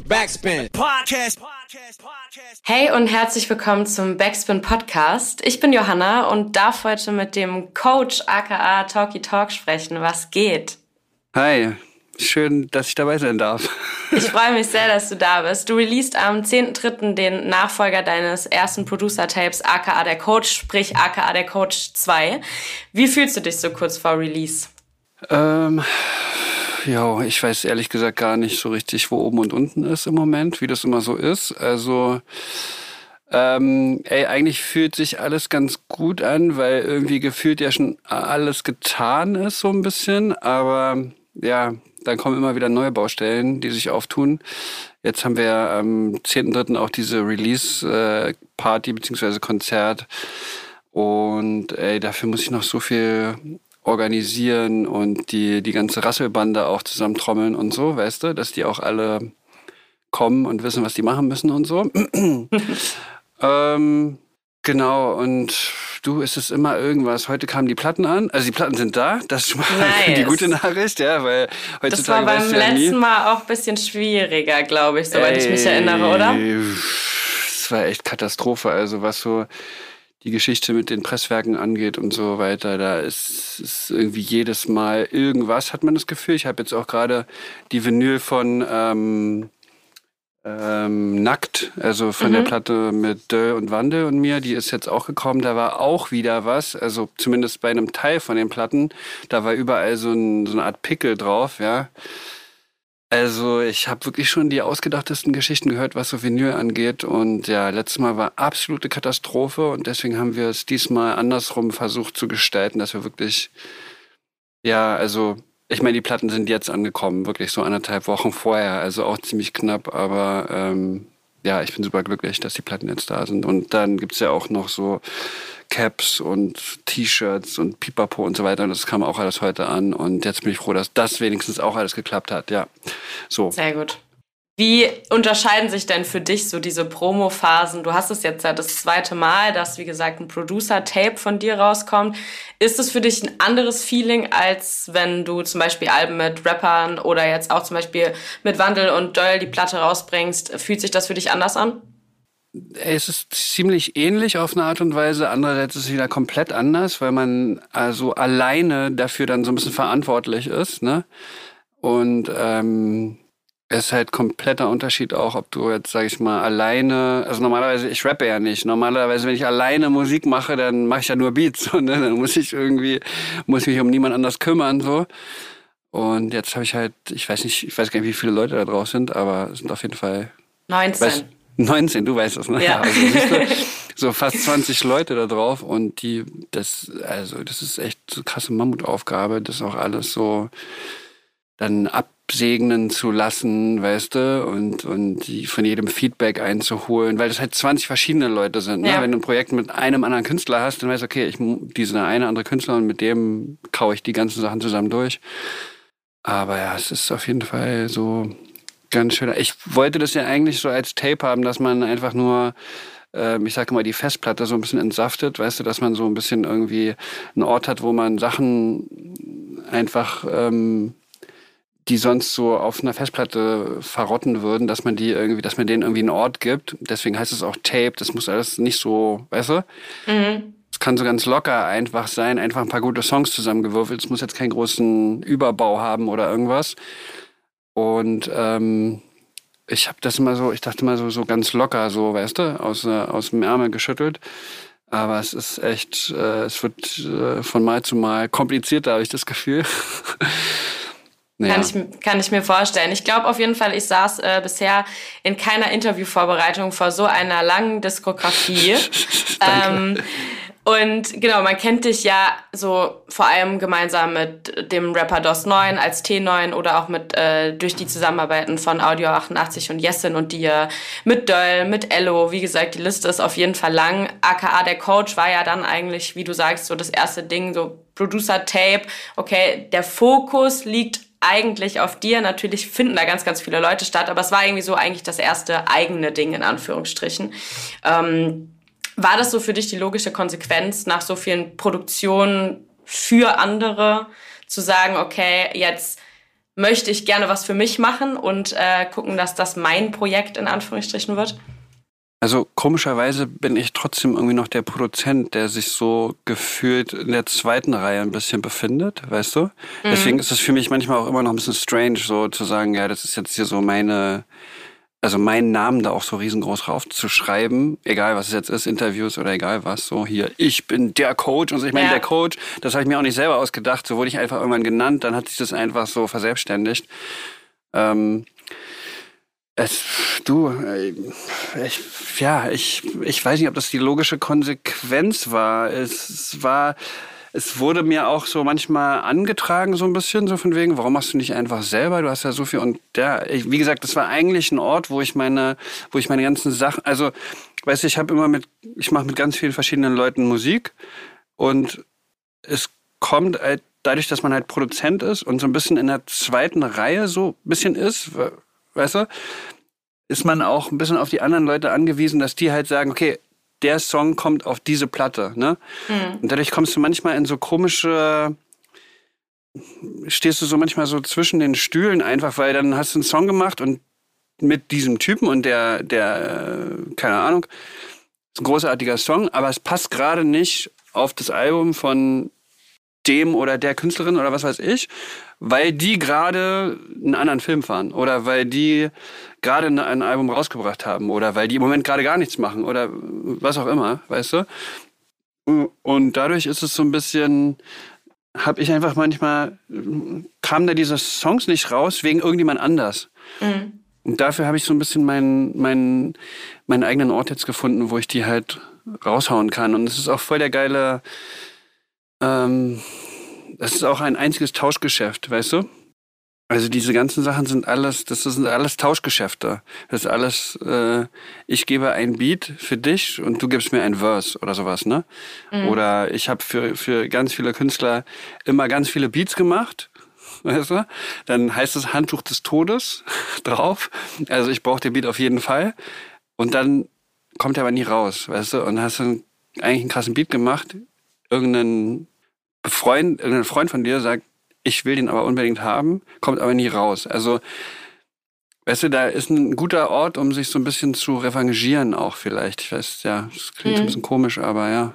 Backspin. Podcast. Hey und herzlich willkommen zum Backspin Podcast. Ich bin Johanna und darf heute mit dem Coach aka Talky Talk sprechen. Was geht? Hi, schön, dass ich dabei sein darf. Ich freue mich sehr, dass du da bist. Du released am 10.3. den Nachfolger deines ersten Producer-Tapes aka der Coach, sprich aka der Coach 2. Wie fühlst du dich so kurz vor Release? Ähm, ja, ich weiß ehrlich gesagt gar nicht so richtig, wo oben und unten ist im Moment, wie das immer so ist. Also, ähm, ey, eigentlich fühlt sich alles ganz gut an, weil irgendwie gefühlt ja schon alles getan ist, so ein bisschen. Aber ja, dann kommen immer wieder neue Baustellen, die sich auftun. Jetzt haben wir am 10.3. auch diese Release-Party beziehungsweise Konzert. Und ey, dafür muss ich noch so viel organisieren und die, die ganze Rasselbande auch zusammentrommeln und so, weißt du, dass die auch alle kommen und wissen, was die machen müssen und so. ähm, genau, und du, ist es immer irgendwas. Heute kamen die Platten an, also die Platten sind da, das ist schon mal nice. die gute Nachricht, ja, weil heutzutage. Das war beim ja letzten nie. Mal auch ein bisschen schwieriger, glaube ich, soweit Ey, ich mich erinnere, oder? Es war echt Katastrophe, also was so die Geschichte mit den Presswerken angeht und so weiter. Da ist, ist irgendwie jedes Mal irgendwas, hat man das Gefühl. Ich habe jetzt auch gerade die Vinyl von ähm, ähm, Nackt, also von mhm. der Platte mit Döll und Wandel und mir, die ist jetzt auch gekommen. Da war auch wieder was, also zumindest bei einem Teil von den Platten, da war überall so, ein, so eine Art Pickel drauf, ja. Also ich habe wirklich schon die ausgedachtesten Geschichten gehört, was so Vinyl angeht. Und ja, letztes Mal war absolute Katastrophe. Und deswegen haben wir es diesmal andersrum versucht zu gestalten, dass wir wirklich, ja, also ich meine, die Platten sind jetzt angekommen, wirklich so anderthalb Wochen vorher, also auch ziemlich knapp, aber ähm, ja, ich bin super glücklich, dass die Platten jetzt da sind. Und dann gibt's ja auch noch so Caps und T-Shirts und Pipapo und so weiter. Und das kam auch alles heute an. Und jetzt bin ich froh, dass das wenigstens auch alles geklappt hat. Ja, so. Sehr gut. Wie unterscheiden sich denn für dich so diese Promo-Phasen? Du hast es jetzt ja das zweite Mal, dass, wie gesagt, ein Producer-Tape von dir rauskommt. Ist es für dich ein anderes Feeling, als wenn du zum Beispiel Alben mit Rappern oder jetzt auch zum Beispiel mit Wandel und Doyle die Platte rausbringst? Fühlt sich das für dich anders an? Es ist ziemlich ähnlich auf eine Art und Weise. Andererseits ist es wieder komplett anders, weil man also alleine dafür dann so ein bisschen verantwortlich ist. Ne? Und ähm, ist halt kompletter Unterschied auch, ob du jetzt, sag ich mal, alleine, also normalerweise, ich rappe ja nicht. Normalerweise, wenn ich alleine Musik mache, dann mache ich ja nur Beats. So, ne? Dann muss ich irgendwie, muss ich mich um niemand anders kümmern. so. Und jetzt habe ich halt, ich weiß nicht, ich weiß gar nicht, wie viele Leute da drauf sind, aber es sind auf jeden Fall 19. Weiß, 19, du weißt das, ne? Ja. Also, du, so fast 20 Leute da drauf und die, das, also das ist echt so krasse Mammutaufgabe, das auch alles so dann ab absegnen zu lassen, weißt du, und, und von jedem Feedback einzuholen, weil das halt 20 verschiedene Leute sind. Ne? Ja. Wenn du ein Projekt mit einem anderen Künstler hast, dann weißt du, okay, ich, diese eine andere Künstler und mit dem kaue ich die ganzen Sachen zusammen durch. Aber ja, es ist auf jeden Fall so ganz schön. Ich wollte das ja eigentlich so als Tape haben, dass man einfach nur ähm, ich sage mal, die Festplatte so ein bisschen entsaftet, weißt du, dass man so ein bisschen irgendwie einen Ort hat, wo man Sachen einfach ähm, die sonst so auf einer Festplatte verrotten würden, dass man die irgendwie, dass man denen irgendwie einen Ort gibt. Deswegen heißt es auch Tape. Das muss alles nicht so, weißt du? Mhm. Es kann so ganz locker einfach sein, einfach ein paar gute Songs zusammengewürfelt. Es muss jetzt keinen großen Überbau haben oder irgendwas. Und ähm, ich habe das immer so, ich dachte mal so, so ganz locker, so, weißt du, aus, äh, aus dem Ärmel geschüttelt. Aber es ist echt, äh, es wird äh, von Mal zu Mal komplizierter, habe ich das Gefühl. Ja. Kann, ich, kann ich mir vorstellen. Ich glaube auf jeden Fall, ich saß äh, bisher in keiner Interviewvorbereitung vor so einer langen Diskografie. ähm, und genau, man kennt dich ja so vor allem gemeinsam mit dem Rapper DOS 9 als T9 oder auch mit äh, durch die Zusammenarbeiten von Audio 88 und Jessin und dir, mit Döll, mit Ello. Wie gesagt, die Liste ist auf jeden Fall lang. AKA der Coach war ja dann eigentlich, wie du sagst, so das erste Ding, so Producer Tape. Okay, der Fokus liegt eigentlich auf dir. Natürlich finden da ganz, ganz viele Leute statt, aber es war irgendwie so eigentlich das erste eigene Ding in Anführungsstrichen. Ähm, war das so für dich die logische Konsequenz nach so vielen Produktionen für andere zu sagen, okay, jetzt möchte ich gerne was für mich machen und äh, gucken, dass das mein Projekt in Anführungsstrichen wird? Also komischerweise bin ich trotzdem irgendwie noch der Produzent, der sich so gefühlt in der zweiten Reihe ein bisschen befindet, weißt du? Mhm. Deswegen ist es für mich manchmal auch immer noch ein bisschen strange, so zu sagen, ja, das ist jetzt hier so meine, also meinen Namen da auch so riesengroß raufzuschreiben, egal was es jetzt ist, Interviews oder egal was, so hier, ich bin der Coach und so, ich meine, ja. der Coach, das habe ich mir auch nicht selber ausgedacht, so wurde ich einfach irgendwann genannt, dann hat sich das einfach so verselbstständigt. Ähm, es, du, äh, ich, ja, ich, ich weiß nicht, ob das die logische Konsequenz war. Es war, es wurde mir auch so manchmal angetragen, so ein bisschen, so von wegen, warum machst du nicht einfach selber? Du hast ja so viel. Und ja, ich, wie gesagt, das war eigentlich ein Ort, wo ich meine, wo ich meine ganzen Sachen, also, weißt du, ich habe immer mit, ich mache mit ganz vielen verschiedenen Leuten Musik und es kommt halt dadurch, dass man halt Produzent ist und so ein bisschen in der zweiten Reihe so ein bisschen ist, weißt du, ist man auch ein bisschen auf die anderen Leute angewiesen, dass die halt sagen, okay, der Song kommt auf diese Platte. Ne? Mhm. Und dadurch kommst du manchmal in so komische, stehst du so manchmal so zwischen den Stühlen einfach, weil dann hast du einen Song gemacht und mit diesem Typen und der, der, keine Ahnung, ist ein großartiger Song, aber es passt gerade nicht auf das Album von dem oder der Künstlerin oder was weiß ich, weil die gerade einen anderen Film fahren oder weil die gerade ein Album rausgebracht haben oder weil die im Moment gerade gar nichts machen oder was auch immer, weißt du? Und dadurch ist es so ein bisschen, habe ich einfach manchmal, kamen da diese Songs nicht raus wegen irgendjemand anders. Mhm. Und dafür habe ich so ein bisschen meinen, meinen, meinen eigenen Ort jetzt gefunden, wo ich die halt raushauen kann. Und es ist auch voll der geile, ähm, das ist auch ein einziges Tauschgeschäft, weißt du? Also diese ganzen Sachen sind alles, das sind alles Tauschgeschäfte. Das ist alles, äh, ich gebe ein Beat für dich und du gibst mir ein Verse oder sowas, ne? Mhm. Oder ich habe für, für ganz viele Künstler immer ganz viele Beats gemacht. Weißt du? Dann heißt es Handtuch des Todes drauf. Also ich brauche den Beat auf jeden Fall. Und dann kommt er aber nie raus, weißt du? Und hast dann eigentlich einen krassen Beat gemacht. Irgendein Freund, ein Freund von dir sagt, ich will den aber unbedingt haben, kommt aber nie raus. Also, weißt du, da ist ein guter Ort, um sich so ein bisschen zu revanchieren auch vielleicht. Ich weiß, ja, das klingt mhm. ein bisschen komisch, aber ja.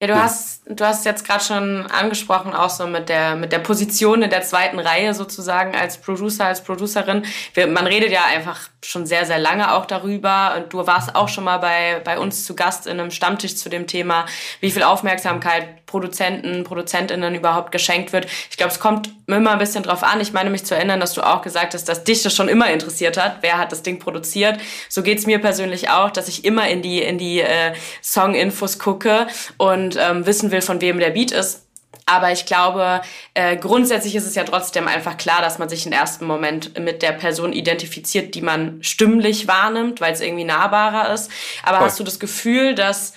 Ja, du hast, du hast jetzt gerade schon angesprochen, auch so mit der, mit der Position in der zweiten Reihe sozusagen als Producer, als Producerin. Wir, man redet ja einfach schon sehr, sehr lange auch darüber. Und du warst auch schon mal bei, bei uns zu Gast in einem Stammtisch zu dem Thema, wie viel Aufmerksamkeit Produzenten, Produzentinnen überhaupt geschenkt wird. Ich glaube, es kommt immer ein bisschen drauf an. Ich meine mich zu erinnern, dass du auch gesagt hast, dass dich das schon immer interessiert hat. Wer hat das Ding produziert? So geht's mir persönlich auch, dass ich immer in die, in die äh, Song-Infos gucke und ähm, wissen will, von wem der Beat ist. Aber ich glaube, äh, grundsätzlich ist es ja trotzdem einfach klar, dass man sich im ersten Moment mit der Person identifiziert, die man stimmlich wahrnimmt, weil es irgendwie nahbarer ist. Aber Voll. hast du das Gefühl, dass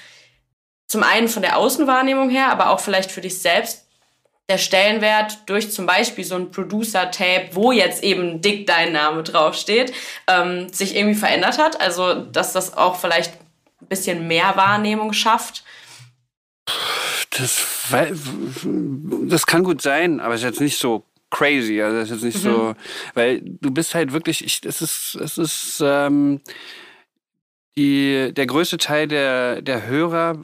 zum einen von der Außenwahrnehmung her, aber auch vielleicht für dich selbst der Stellenwert durch zum Beispiel so ein Producer-Tape, wo jetzt eben dick dein Name draufsteht, ähm, sich irgendwie verändert hat? Also, dass das auch vielleicht ein bisschen mehr Wahrnehmung schafft? Das, das kann gut sein, aber es ist jetzt nicht so crazy. Also es ist jetzt nicht mhm. so, weil du bist halt wirklich, ich, es ist, es ist ähm, die, der größte Teil der, der Hörer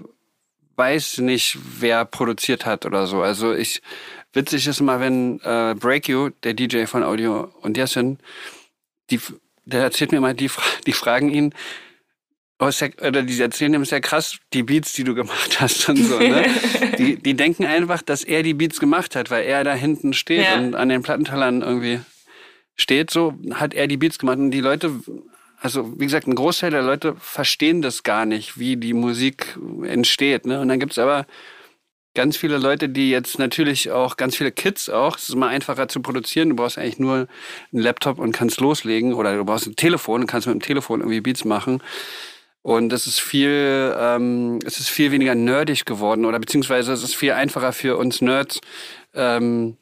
weiß nicht, wer produziert hat oder so. Also ich witzig ist immer, wenn äh, Break You, der DJ von Audio und Yasin, die, der erzählt mir immer, die, die fragen ihn, Oh, ja, oder die erzählen ihm, ist ja krass, die Beats, die du gemacht hast und so, ne? die, die denken einfach, dass er die Beats gemacht hat, weil er da hinten steht ja. und an den Plattentellern irgendwie steht, so hat er die Beats gemacht und die Leute, also wie gesagt, ein Großteil der Leute verstehen das gar nicht, wie die Musik entsteht, ne? Und dann gibt's aber ganz viele Leute, die jetzt natürlich auch, ganz viele Kids auch, es ist immer einfacher zu produzieren. Du brauchst eigentlich nur einen Laptop und kannst loslegen oder du brauchst ein Telefon und kannst mit dem Telefon irgendwie Beats machen. Und es ist viel, ähm, es ist viel weniger nerdig geworden oder beziehungsweise es ist viel einfacher für uns Nerds, ähm,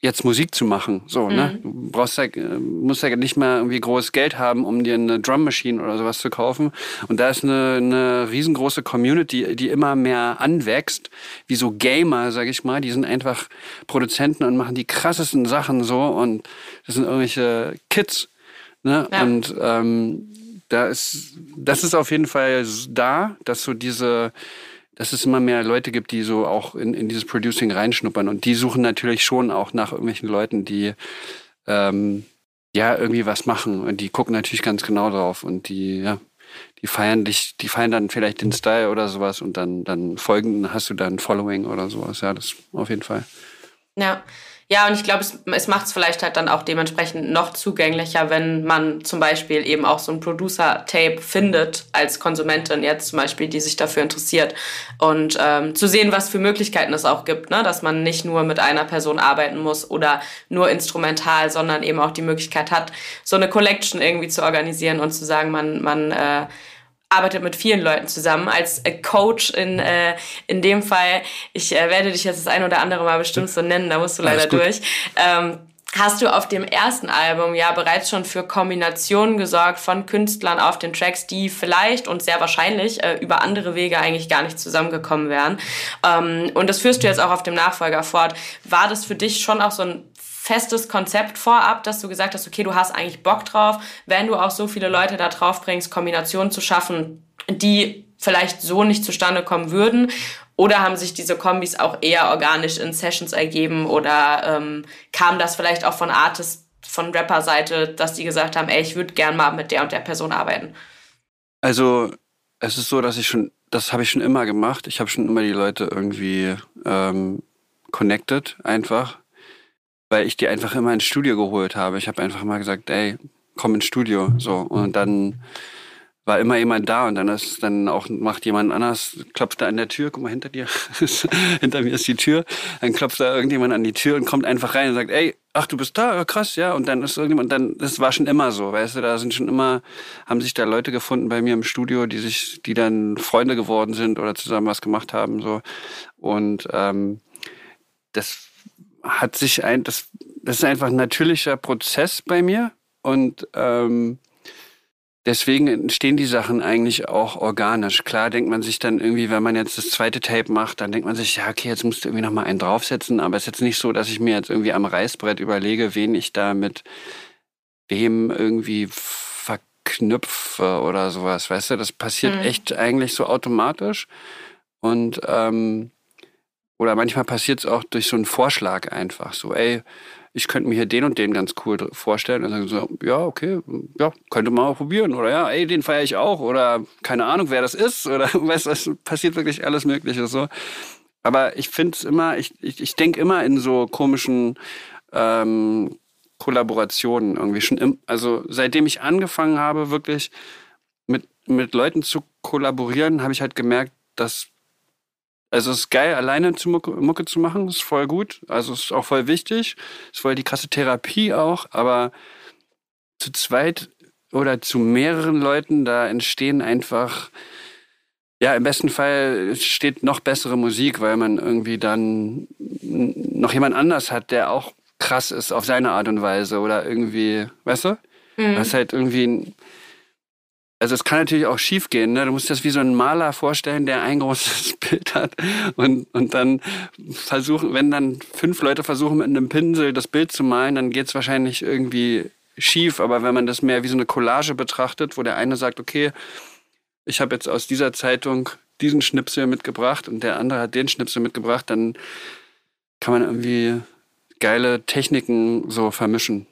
jetzt Musik zu machen. So, ne? mhm. ne? Du brauchst ja, musst ja nicht mehr irgendwie großes Geld haben, um dir eine Drum Machine oder sowas zu kaufen. Und da ist eine, eine riesengroße Community, die immer mehr anwächst, wie so Gamer, sag ich mal. Die sind einfach Produzenten und machen die krassesten Sachen so. Und das sind irgendwelche Kids. Ne? Ja. Und ähm, da ist, das ist auf jeden Fall da, dass so diese dass es immer mehr Leute gibt, die so auch in, in dieses Producing reinschnuppern. Und die suchen natürlich schon auch nach irgendwelchen Leuten, die ähm, ja irgendwie was machen. Und die gucken natürlich ganz genau drauf und die, ja, die feiern dich, die feiern dann vielleicht den Style oder sowas und dann, dann folgen, hast du dann Following oder sowas. Ja, das auf jeden Fall. Ja. Ja, und ich glaube, es, es macht es vielleicht halt dann auch dementsprechend noch zugänglicher, wenn man zum Beispiel eben auch so ein Producer-Tape findet als Konsumentin jetzt zum Beispiel, die sich dafür interessiert. Und ähm, zu sehen, was für Möglichkeiten es auch gibt, ne? dass man nicht nur mit einer Person arbeiten muss oder nur instrumental, sondern eben auch die Möglichkeit hat, so eine Collection irgendwie zu organisieren und zu sagen, man, man äh, arbeitet mit vielen Leuten zusammen als äh, Coach in, äh, in dem Fall. Ich äh, werde dich jetzt das ein oder andere Mal bestimmt so nennen, da musst du leider durch. Ähm, hast du auf dem ersten Album ja bereits schon für Kombinationen gesorgt von Künstlern auf den Tracks, die vielleicht und sehr wahrscheinlich äh, über andere Wege eigentlich gar nicht zusammengekommen wären. Ähm, und das führst du jetzt auch auf dem Nachfolger fort. War das für dich schon auch so ein festes Konzept vorab, dass du gesagt hast, okay, du hast eigentlich Bock drauf, wenn du auch so viele Leute da drauf bringst, Kombinationen zu schaffen, die vielleicht so nicht zustande kommen würden? Oder haben sich diese Kombis auch eher organisch in Sessions ergeben? Oder ähm, kam das vielleicht auch von Artists, von Rapper-Seite, dass die gesagt haben, ey, ich würde gern mal mit der und der Person arbeiten? Also, es ist so, dass ich schon, das habe ich schon immer gemacht. Ich habe schon immer die Leute irgendwie ähm, connected, einfach weil ich die einfach immer ins Studio geholt habe. Ich habe einfach mal gesagt, ey, komm ins Studio. So. Und dann war immer jemand da und dann ist dann auch macht jemand anders, klopft da an der Tür, guck mal hinter dir, hinter mir ist die Tür, dann klopft da irgendjemand an die Tür und kommt einfach rein und sagt, ey, ach du bist da, krass, ja, und dann ist irgendjemand, dann, das war schon immer so, weißt du, da sind schon immer, haben sich da Leute gefunden bei mir im Studio, die sich, die dann Freunde geworden sind oder zusammen was gemacht haben, so und ähm, das hat sich ein, das, das ist einfach ein natürlicher Prozess bei mir und ähm, deswegen entstehen die Sachen eigentlich auch organisch. Klar denkt man sich dann irgendwie, wenn man jetzt das zweite Tape macht, dann denkt man sich, ja, okay, jetzt musst du irgendwie nochmal einen draufsetzen, aber es ist jetzt nicht so, dass ich mir jetzt irgendwie am Reißbrett überlege, wen ich da mit wem irgendwie verknüpfe oder sowas, weißt du, das passiert mhm. echt eigentlich so automatisch und ähm, oder manchmal passiert es auch durch so einen Vorschlag einfach. So, ey, ich könnte mir hier den und den ganz cool vorstellen. Und dann so, ja, okay, ja, könnte man auch probieren. Oder ja, ey, den feiere ich auch. Oder keine Ahnung, wer das ist. Oder weißt du, es passiert wirklich alles Mögliche so. Aber ich finde es immer, ich, ich, ich denke immer in so komischen ähm, Kollaborationen irgendwie schon. Im, also seitdem ich angefangen habe, wirklich mit, mit Leuten zu kollaborieren, habe ich halt gemerkt, dass also es ist geil, alleine zu Mucke, Mucke zu machen, ist voll gut. Also es ist auch voll wichtig. Ist voll die krasse Therapie auch, aber zu zweit oder zu mehreren Leuten, da entstehen einfach, ja, im besten Fall steht noch bessere Musik, weil man irgendwie dann noch jemand anders hat, der auch krass ist auf seine Art und Weise oder irgendwie, weißt du? Mhm. Das ist halt irgendwie also es kann natürlich auch schief gehen. Ne? Du musst das wie so ein Maler vorstellen, der ein großes Bild hat und, und dann versuchen, wenn dann fünf Leute versuchen mit einem Pinsel das Bild zu malen, dann geht es wahrscheinlich irgendwie schief. Aber wenn man das mehr wie so eine Collage betrachtet, wo der eine sagt, okay, ich habe jetzt aus dieser Zeitung diesen Schnipsel mitgebracht und der andere hat den Schnipsel mitgebracht, dann kann man irgendwie geile Techniken so vermischen.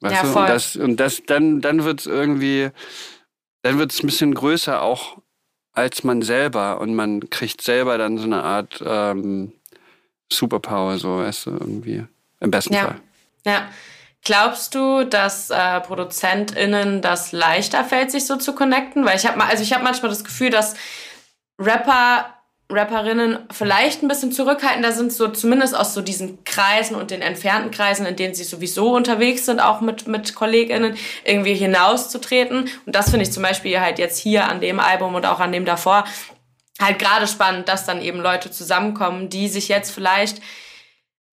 Weißt ja, du? Und das, und das, dann, dann wird es irgendwie dann wird es ein bisschen größer auch als man selber und man kriegt selber dann so eine Art ähm, Superpower, so weißt du, irgendwie. Im besten ja. Fall. Ja. Glaubst du, dass äh, ProduzentInnen das leichter fällt, sich so zu connecten? Weil ich habe mal, also ich habe manchmal das Gefühl, dass Rapper Rapperinnen vielleicht ein bisschen zurückhaltender sind, so zumindest aus so diesen Kreisen und den entfernten Kreisen, in denen sie sowieso unterwegs sind, auch mit, mit KollegInnen, irgendwie hinauszutreten. Und das finde ich zum Beispiel halt jetzt hier an dem Album und auch an dem davor halt gerade spannend, dass dann eben Leute zusammenkommen, die sich jetzt vielleicht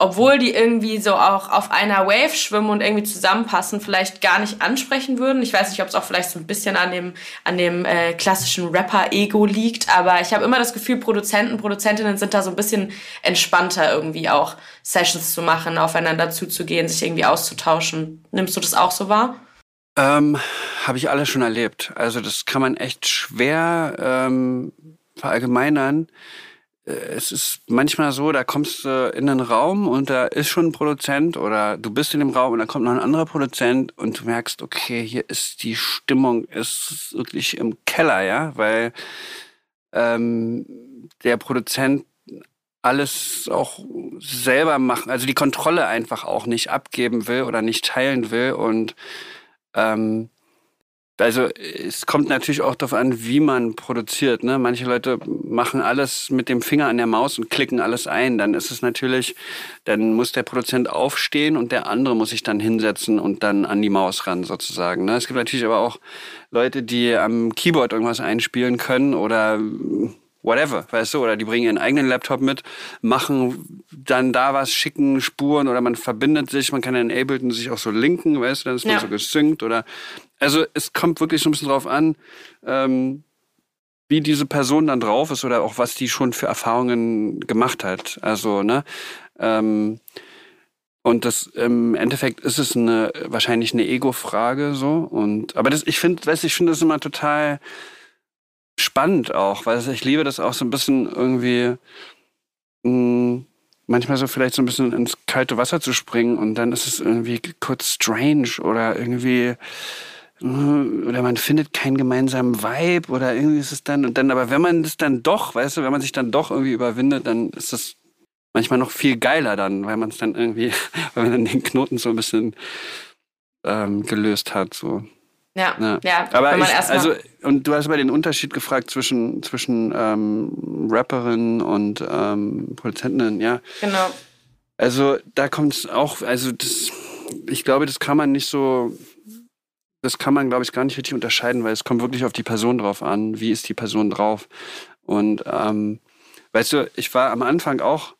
obwohl die irgendwie so auch auf einer Wave schwimmen und irgendwie zusammenpassen, vielleicht gar nicht ansprechen würden. Ich weiß nicht, ob es auch vielleicht so ein bisschen an dem, an dem äh, klassischen Rapper-Ego liegt, aber ich habe immer das Gefühl, Produzenten, Produzentinnen sind da so ein bisschen entspannter irgendwie auch Sessions zu machen, aufeinander zuzugehen, sich irgendwie auszutauschen. Nimmst du das auch so wahr? Ähm, habe ich alles schon erlebt. Also das kann man echt schwer ähm, verallgemeinern. Äh, es ist manchmal so, da kommst du in einen Raum und da ist schon ein Produzent oder du bist in dem Raum und da kommt noch ein anderer Produzent und du merkst, okay, hier ist die Stimmung ist wirklich im Keller, ja, weil ähm, der Produzent alles auch selber machen, also die Kontrolle einfach auch nicht abgeben will oder nicht teilen will und ähm, also es kommt natürlich auch darauf an, wie man produziert. Ne? Manche Leute machen alles mit dem Finger an der Maus und klicken alles ein. Dann ist es natürlich, dann muss der Produzent aufstehen und der andere muss sich dann hinsetzen und dann an die Maus ran sozusagen. Ne? Es gibt natürlich aber auch Leute, die am Keyboard irgendwas einspielen können oder whatever, weißt du, oder die bringen ihren eigenen Laptop mit, machen dann da was, schicken Spuren oder man verbindet sich, man kann in Ableton sich auch so linken, weißt du, dann ist man ja. so gesynkt oder, also es kommt wirklich so ein bisschen drauf an, ähm, wie diese Person dann drauf ist oder auch was die schon für Erfahrungen gemacht hat, also, ne, ähm, und das im Endeffekt ist es eine wahrscheinlich eine Ego-Frage so und aber das ich finde, weißt ich finde das immer total spannend auch, weil ich liebe das auch so ein bisschen irgendwie mh, mm, manchmal so vielleicht so ein bisschen ins kalte Wasser zu springen und dann ist es irgendwie kurz strange oder irgendwie äh, oder man findet keinen gemeinsamen Vibe oder irgendwie ist es dann und dann aber wenn man das dann doch, weißt du, wenn man sich dann doch irgendwie überwindet, dann ist das manchmal noch viel geiler dann, weil man es dann irgendwie, weil man dann den Knoten so ein bisschen ähm, gelöst hat so. Ja, ja. ja aber ich, also und du hast mal den Unterschied gefragt zwischen zwischen ähm, Rapperinnen und ähm, Produzentinnen, ja. Genau. Also da kommt es auch, also das, ich glaube, das kann man nicht so, das kann man, glaube ich, gar nicht richtig unterscheiden, weil es kommt wirklich auf die Person drauf an. Wie ist die Person drauf? Und ähm, weißt du, ich war am Anfang auch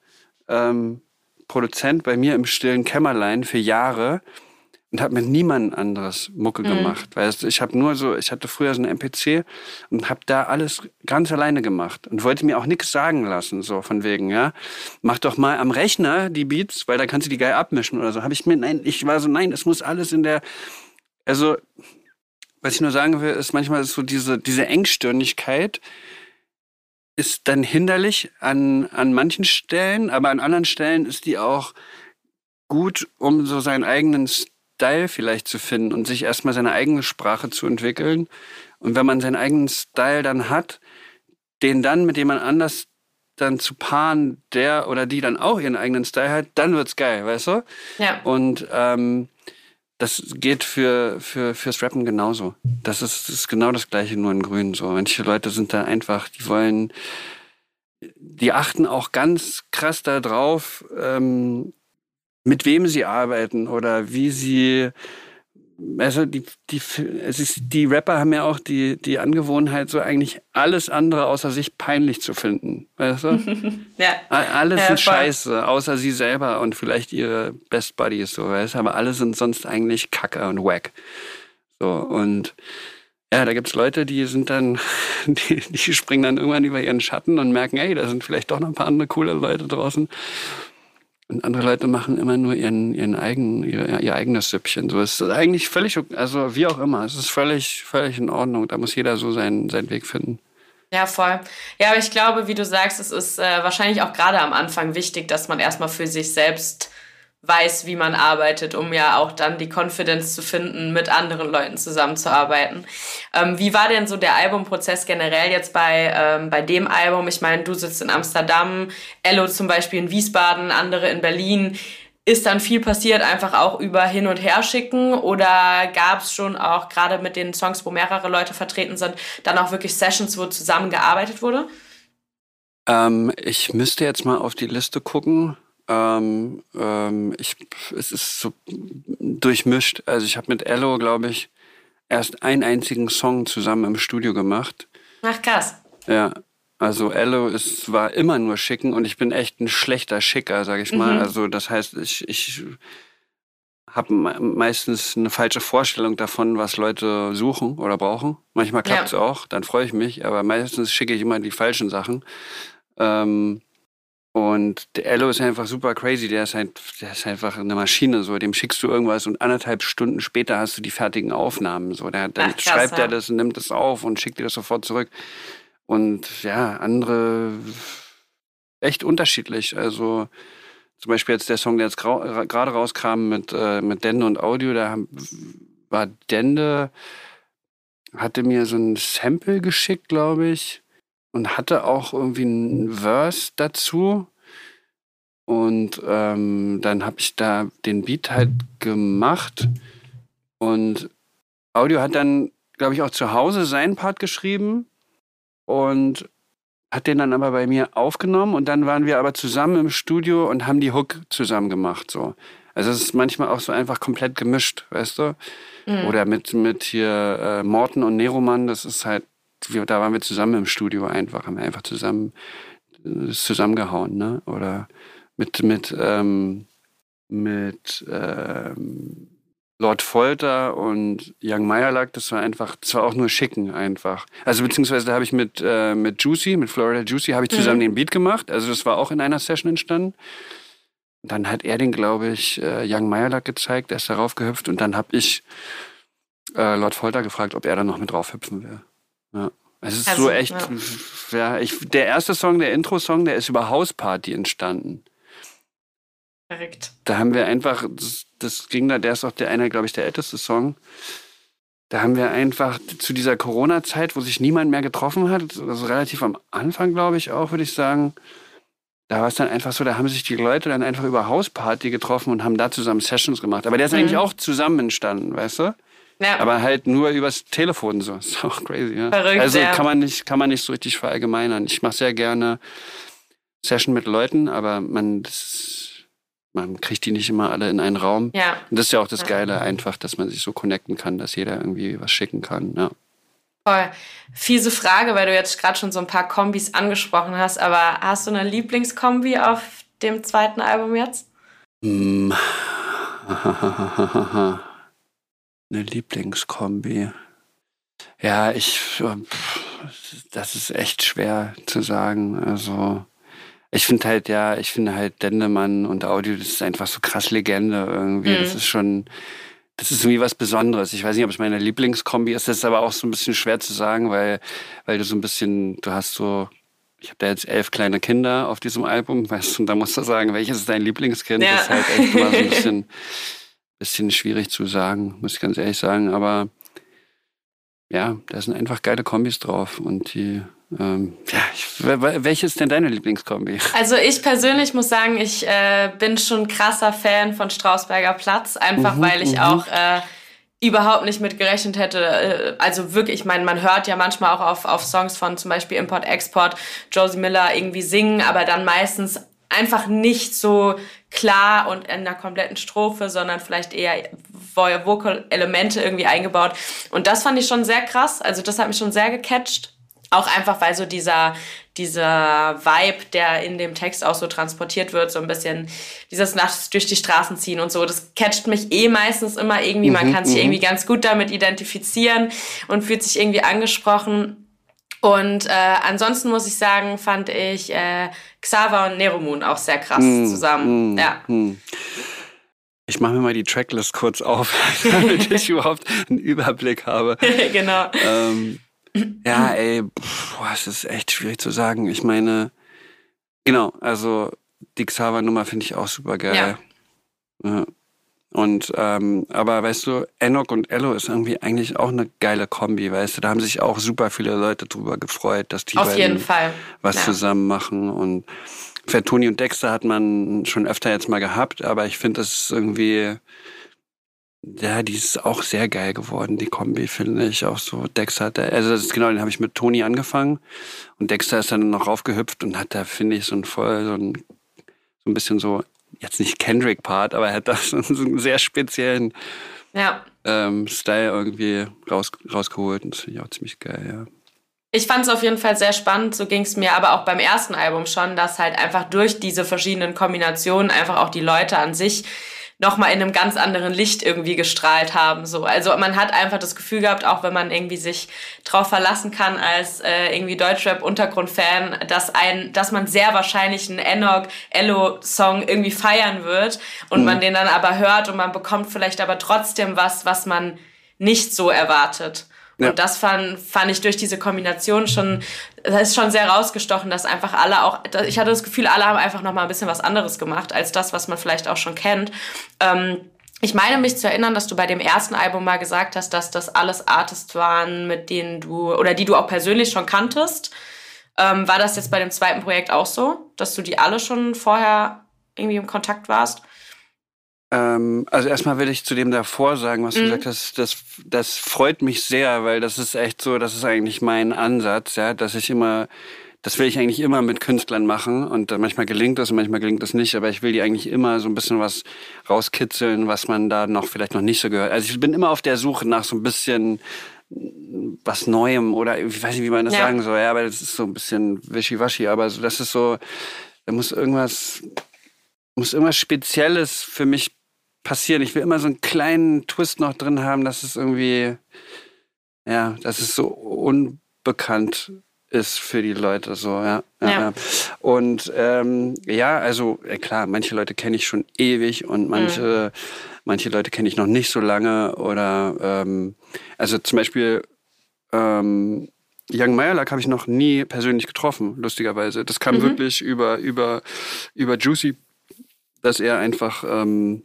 ähm, Produzent bei mir im stillen Kämmerlein für Jahre und habe mit niemand anderes Mucke mhm. gemacht. Weißt, ich habe nur so, ich hatte früher so einen MPC und habe da alles ganz alleine gemacht und wollte mir auch nichts sagen lassen, so von wegen, ja, mach doch mal am Rechner die Beats, weil da kannst du die geil abmischen oder so. Habe ich mir, nein, ich war so, nein, es muss alles in der, also was ich nur sagen will, ist manchmal ist so diese diese Engstirnigkeit ist dann hinderlich an an manchen Stellen, aber an anderen Stellen ist die auch gut, um so seinen eigenen Style vielleicht zu finden und sich erstmal seine eigene Sprache zu entwickeln. Und wenn man seinen eigenen Style dann hat, den dann mit jemand anders dann zu paaren, der oder die dann auch ihren eigenen Style hat, dann wird's geil, weißt du? Ja. Und ähm, das geht für, für, fürs Rappen genauso. Das ist, das ist genau das Gleiche, nur in Grün. So. Manche Leute sind da einfach, die wollen, die achten auch ganz krass darauf, ähm, mit wem sie arbeiten oder wie sie also die, die, es ist, die Rapper haben ja auch die, die Angewohnheit, so eigentlich alles andere außer sich peinlich zu finden. Weißt du? ja. Alles ja, sind voll. scheiße, außer sie selber und vielleicht ihre Best Buddies, so, weißt du? Aber alle sind sonst eigentlich Kacke und Wack. So, und ja, da gibt's Leute, die sind dann, die, die springen dann irgendwann über ihren Schatten und merken, ey, da sind vielleicht doch noch ein paar andere coole Leute draußen. Und andere Leute machen immer nur ihren, ihren eigenen, ihr, ihr eigenes Süppchen. So es ist eigentlich völlig, also wie auch immer, es ist völlig, völlig in Ordnung. Da muss jeder so seinen, seinen Weg finden. Ja, voll. Ja, aber ich glaube, wie du sagst, es ist äh, wahrscheinlich auch gerade am Anfang wichtig, dass man erstmal für sich selbst weiß, wie man arbeitet, um ja auch dann die Confidence zu finden, mit anderen Leuten zusammenzuarbeiten. Ähm, wie war denn so der Albumprozess generell jetzt bei, ähm, bei dem Album? Ich meine, du sitzt in Amsterdam, Ello zum Beispiel in Wiesbaden, andere in Berlin. Ist dann viel passiert, einfach auch über Hin- und Herschicken? Oder gab es schon auch, gerade mit den Songs, wo mehrere Leute vertreten sind, dann auch wirklich Sessions, wo zusammengearbeitet wurde? Ähm, ich müsste jetzt mal auf die Liste gucken. Ähm, ähm, ich, es ist so durchmischt. Also ich habe mit Ello, glaube ich, erst einen einzigen Song zusammen im Studio gemacht. Ach krass. Ja. Also Ello ist, war immer nur Schicken und ich bin echt ein schlechter Schicker, sag ich mal. Mhm. Also das heißt, ich, ich habe meistens eine falsche Vorstellung davon, was Leute suchen oder brauchen. Manchmal klappt es ja. auch, dann freue ich mich, aber meistens schicke ich immer die falschen Sachen. Ähm, und der Ello ist einfach super crazy, der ist, halt, der ist einfach eine Maschine, so. Dem schickst du irgendwas und anderthalb Stunden später hast du die fertigen Aufnahmen, so. Der, dann Ach, schreibt ja. er das und nimmt es auf und schickt dir das sofort zurück. Und ja, andere echt unterschiedlich. Also zum Beispiel jetzt der Song, der jetzt gerade rauskam mit, äh, mit Dende und Audio, da war Dende, hatte mir so ein Sample geschickt, glaube ich, und hatte auch irgendwie ein Verse dazu. Und ähm, dann habe ich da den Beat halt gemacht. Und Audio hat dann, glaube ich, auch zu Hause seinen Part geschrieben und hat den dann aber bei mir aufgenommen und dann waren wir aber zusammen im Studio und haben die Hook zusammen gemacht. So. Also es ist manchmal auch so einfach komplett gemischt, weißt du? Mhm. Oder mit, mit hier äh, Morten und Neroman, das ist halt, wir, da waren wir zusammen im Studio einfach, haben wir einfach zusammen zusammengehauen, ne? Oder mit, mit, ähm, mit ähm, Lord Folter und Young Meyerlack, das war einfach, das war auch nur Schicken einfach. Also beziehungsweise da habe ich mit, äh, mit Juicy, mit Florida Juicy, habe ich zusammen mhm. den Beat gemacht. Also das war auch in einer Session entstanden. dann hat er den, glaube ich, äh, Young Meyerlack gezeigt, der ist darauf gehüpft und dann habe ich äh, Lord Folter gefragt, ob er da noch mit drauf hüpfen will. Ja. Es ist also, so echt, ja. ja. ich, der erste Song, der Intro-Song, der ist über Hausparty entstanden. Verrückt. Da haben wir einfach, das, das ging da, der ist auch der einer, glaube ich, der älteste Song. Da haben wir einfach zu dieser Corona-Zeit, wo sich niemand mehr getroffen hat, also relativ am Anfang, glaube ich auch, würde ich sagen, da war es dann einfach so, da haben sich die Leute dann einfach über Hausparty getroffen und haben da zusammen Sessions gemacht. Aber der ist mhm. eigentlich auch zusammen entstanden, weißt du? Ja. Aber halt nur übers Telefon so. Ist auch crazy, ja. Verrückt, also ja. kann man nicht, kann man nicht so richtig verallgemeinern. Ich mache sehr gerne Session mit Leuten, aber man, das man kriegt die nicht immer alle in einen Raum. Ja. Und das ist ja auch das Geile, einfach, dass man sich so connecten kann, dass jeder irgendwie was schicken kann. Ja. Voll. Fiese Frage, weil du jetzt gerade schon so ein paar Kombis angesprochen hast, aber hast du eine Lieblingskombi auf dem zweiten Album jetzt? Mm. eine Lieblingskombi. Ja, ich, das ist echt schwer zu sagen. Also, ich finde halt, ja, ich finde halt Dendemann und Audio, das ist einfach so krass Legende irgendwie. Mhm. Das ist schon, das ist irgendwie was Besonderes. Ich weiß nicht, ob es meine Lieblingskombi ist. Das ist aber auch so ein bisschen schwer zu sagen, weil, weil du so ein bisschen, du hast so, ich habe da jetzt elf kleine Kinder auf diesem Album, weißt du, und da musst du sagen, welches ist dein Lieblingskind? Ja. Das ist halt echt immer so ein bisschen, bisschen schwierig zu sagen, muss ich ganz ehrlich sagen. Aber ja, da sind einfach geile Kombis drauf und die ähm, ja, ich, welche ist denn deine Lieblingskombi? Also ich persönlich muss sagen, ich äh, bin schon krasser Fan von Strausberger Platz, einfach mhm, weil ich mhm. auch äh, überhaupt nicht mit gerechnet hätte. Äh, also wirklich, ich meine, man hört ja manchmal auch auf, auf Songs von zum Beispiel Import Export Josie Miller irgendwie singen, aber dann meistens einfach nicht so klar und in einer kompletten Strophe, sondern vielleicht eher Vocal-Elemente irgendwie eingebaut. Und das fand ich schon sehr krass. Also das hat mich schon sehr gecatcht. Auch einfach, weil so dieser, dieser Vibe, der in dem Text auch so transportiert wird, so ein bisschen dieses Nachts durch die Straßen ziehen und so, das catcht mich eh meistens immer irgendwie. Man mhm, kann sich mhm. irgendwie ganz gut damit identifizieren und fühlt sich irgendwie angesprochen. Und äh, ansonsten muss ich sagen, fand ich äh, Xaver und Neromoon auch sehr krass mm, zusammen. Mm, ja. Mm. Ich mache mir mal die Tracklist kurz auf, damit ich überhaupt einen Überblick habe. genau. Ähm, ja, ey, boah, es ist echt schwierig zu sagen. Ich meine, genau, also die Xaver-Nummer finde ich auch super geil. Ja. ja. Und ähm, aber weißt du, Enoch und Ello ist irgendwie eigentlich auch eine geile Kombi, weißt du. Da haben sich auch super viele Leute drüber gefreut, dass die Auf beiden was ja. zusammen machen. Und für Toni und Dexter hat man schon öfter jetzt mal gehabt, aber ich finde, das ist irgendwie ja, die ist auch sehr geil geworden, die Kombi, finde ich. Auch so, Dexter hat da, also das ist genau, den habe ich mit Toni angefangen und Dexter ist dann noch raufgehüpft und hat da, finde ich, so ein voll, so ein, so ein bisschen so, jetzt nicht Kendrick-Part, aber er hat da so einen sehr speziellen ja. ähm, Style irgendwie raus, rausgeholt und das finde ich auch ziemlich geil, ja. Ich fand es auf jeden Fall sehr spannend, so ging es mir aber auch beim ersten Album schon, dass halt einfach durch diese verschiedenen Kombinationen einfach auch die Leute an sich nochmal in einem ganz anderen Licht irgendwie gestrahlt haben. So. Also man hat einfach das Gefühl gehabt, auch wenn man irgendwie sich drauf verlassen kann als äh, irgendwie Deutschrap-Untergrund-Fan, dass ein, dass man sehr wahrscheinlich einen Enoch Ello-Song irgendwie feiern wird und mhm. man den dann aber hört und man bekommt vielleicht aber trotzdem was, was man nicht so erwartet. Ja. Und das fand, fand ich durch diese Kombination schon, das ist schon sehr rausgestochen, dass einfach alle auch, ich hatte das Gefühl, alle haben einfach nochmal ein bisschen was anderes gemacht, als das, was man vielleicht auch schon kennt. Ähm, ich meine mich zu erinnern, dass du bei dem ersten Album mal gesagt hast, dass das alles Artists waren, mit denen du, oder die du auch persönlich schon kanntest. Ähm, war das jetzt bei dem zweiten Projekt auch so, dass du die alle schon vorher irgendwie im Kontakt warst? Ähm, also erstmal will ich zu dem davor sagen, was mhm. du gesagt hast, das, das freut mich sehr, weil das ist echt so, das ist eigentlich mein Ansatz, ja, dass ich immer, das will ich eigentlich immer mit Künstlern machen und manchmal gelingt das und manchmal gelingt das nicht, aber ich will die eigentlich immer so ein bisschen was rauskitzeln, was man da noch vielleicht noch nicht so gehört. Also ich bin immer auf der Suche nach so ein bisschen was Neuem oder ich weiß nicht, wie man das ja. sagen soll, ja, aber das ist so ein bisschen wischiwaschi, aber so, das ist so, da muss irgendwas, muss irgendwas Spezielles für mich passieren. Ich will immer so einen kleinen Twist noch drin haben, dass es irgendwie, ja, dass es so unbekannt ist für die Leute so, ja. ja, ja. Und ähm, ja, also äh, klar, manche Leute kenne ich schon ewig und manche, mhm. manche Leute kenne ich noch nicht so lange. Oder ähm, also zum Beispiel ähm, Young Meyerlack habe ich noch nie persönlich getroffen, lustigerweise. Das kam mhm. wirklich über, über, über Juicy, dass er einfach ähm,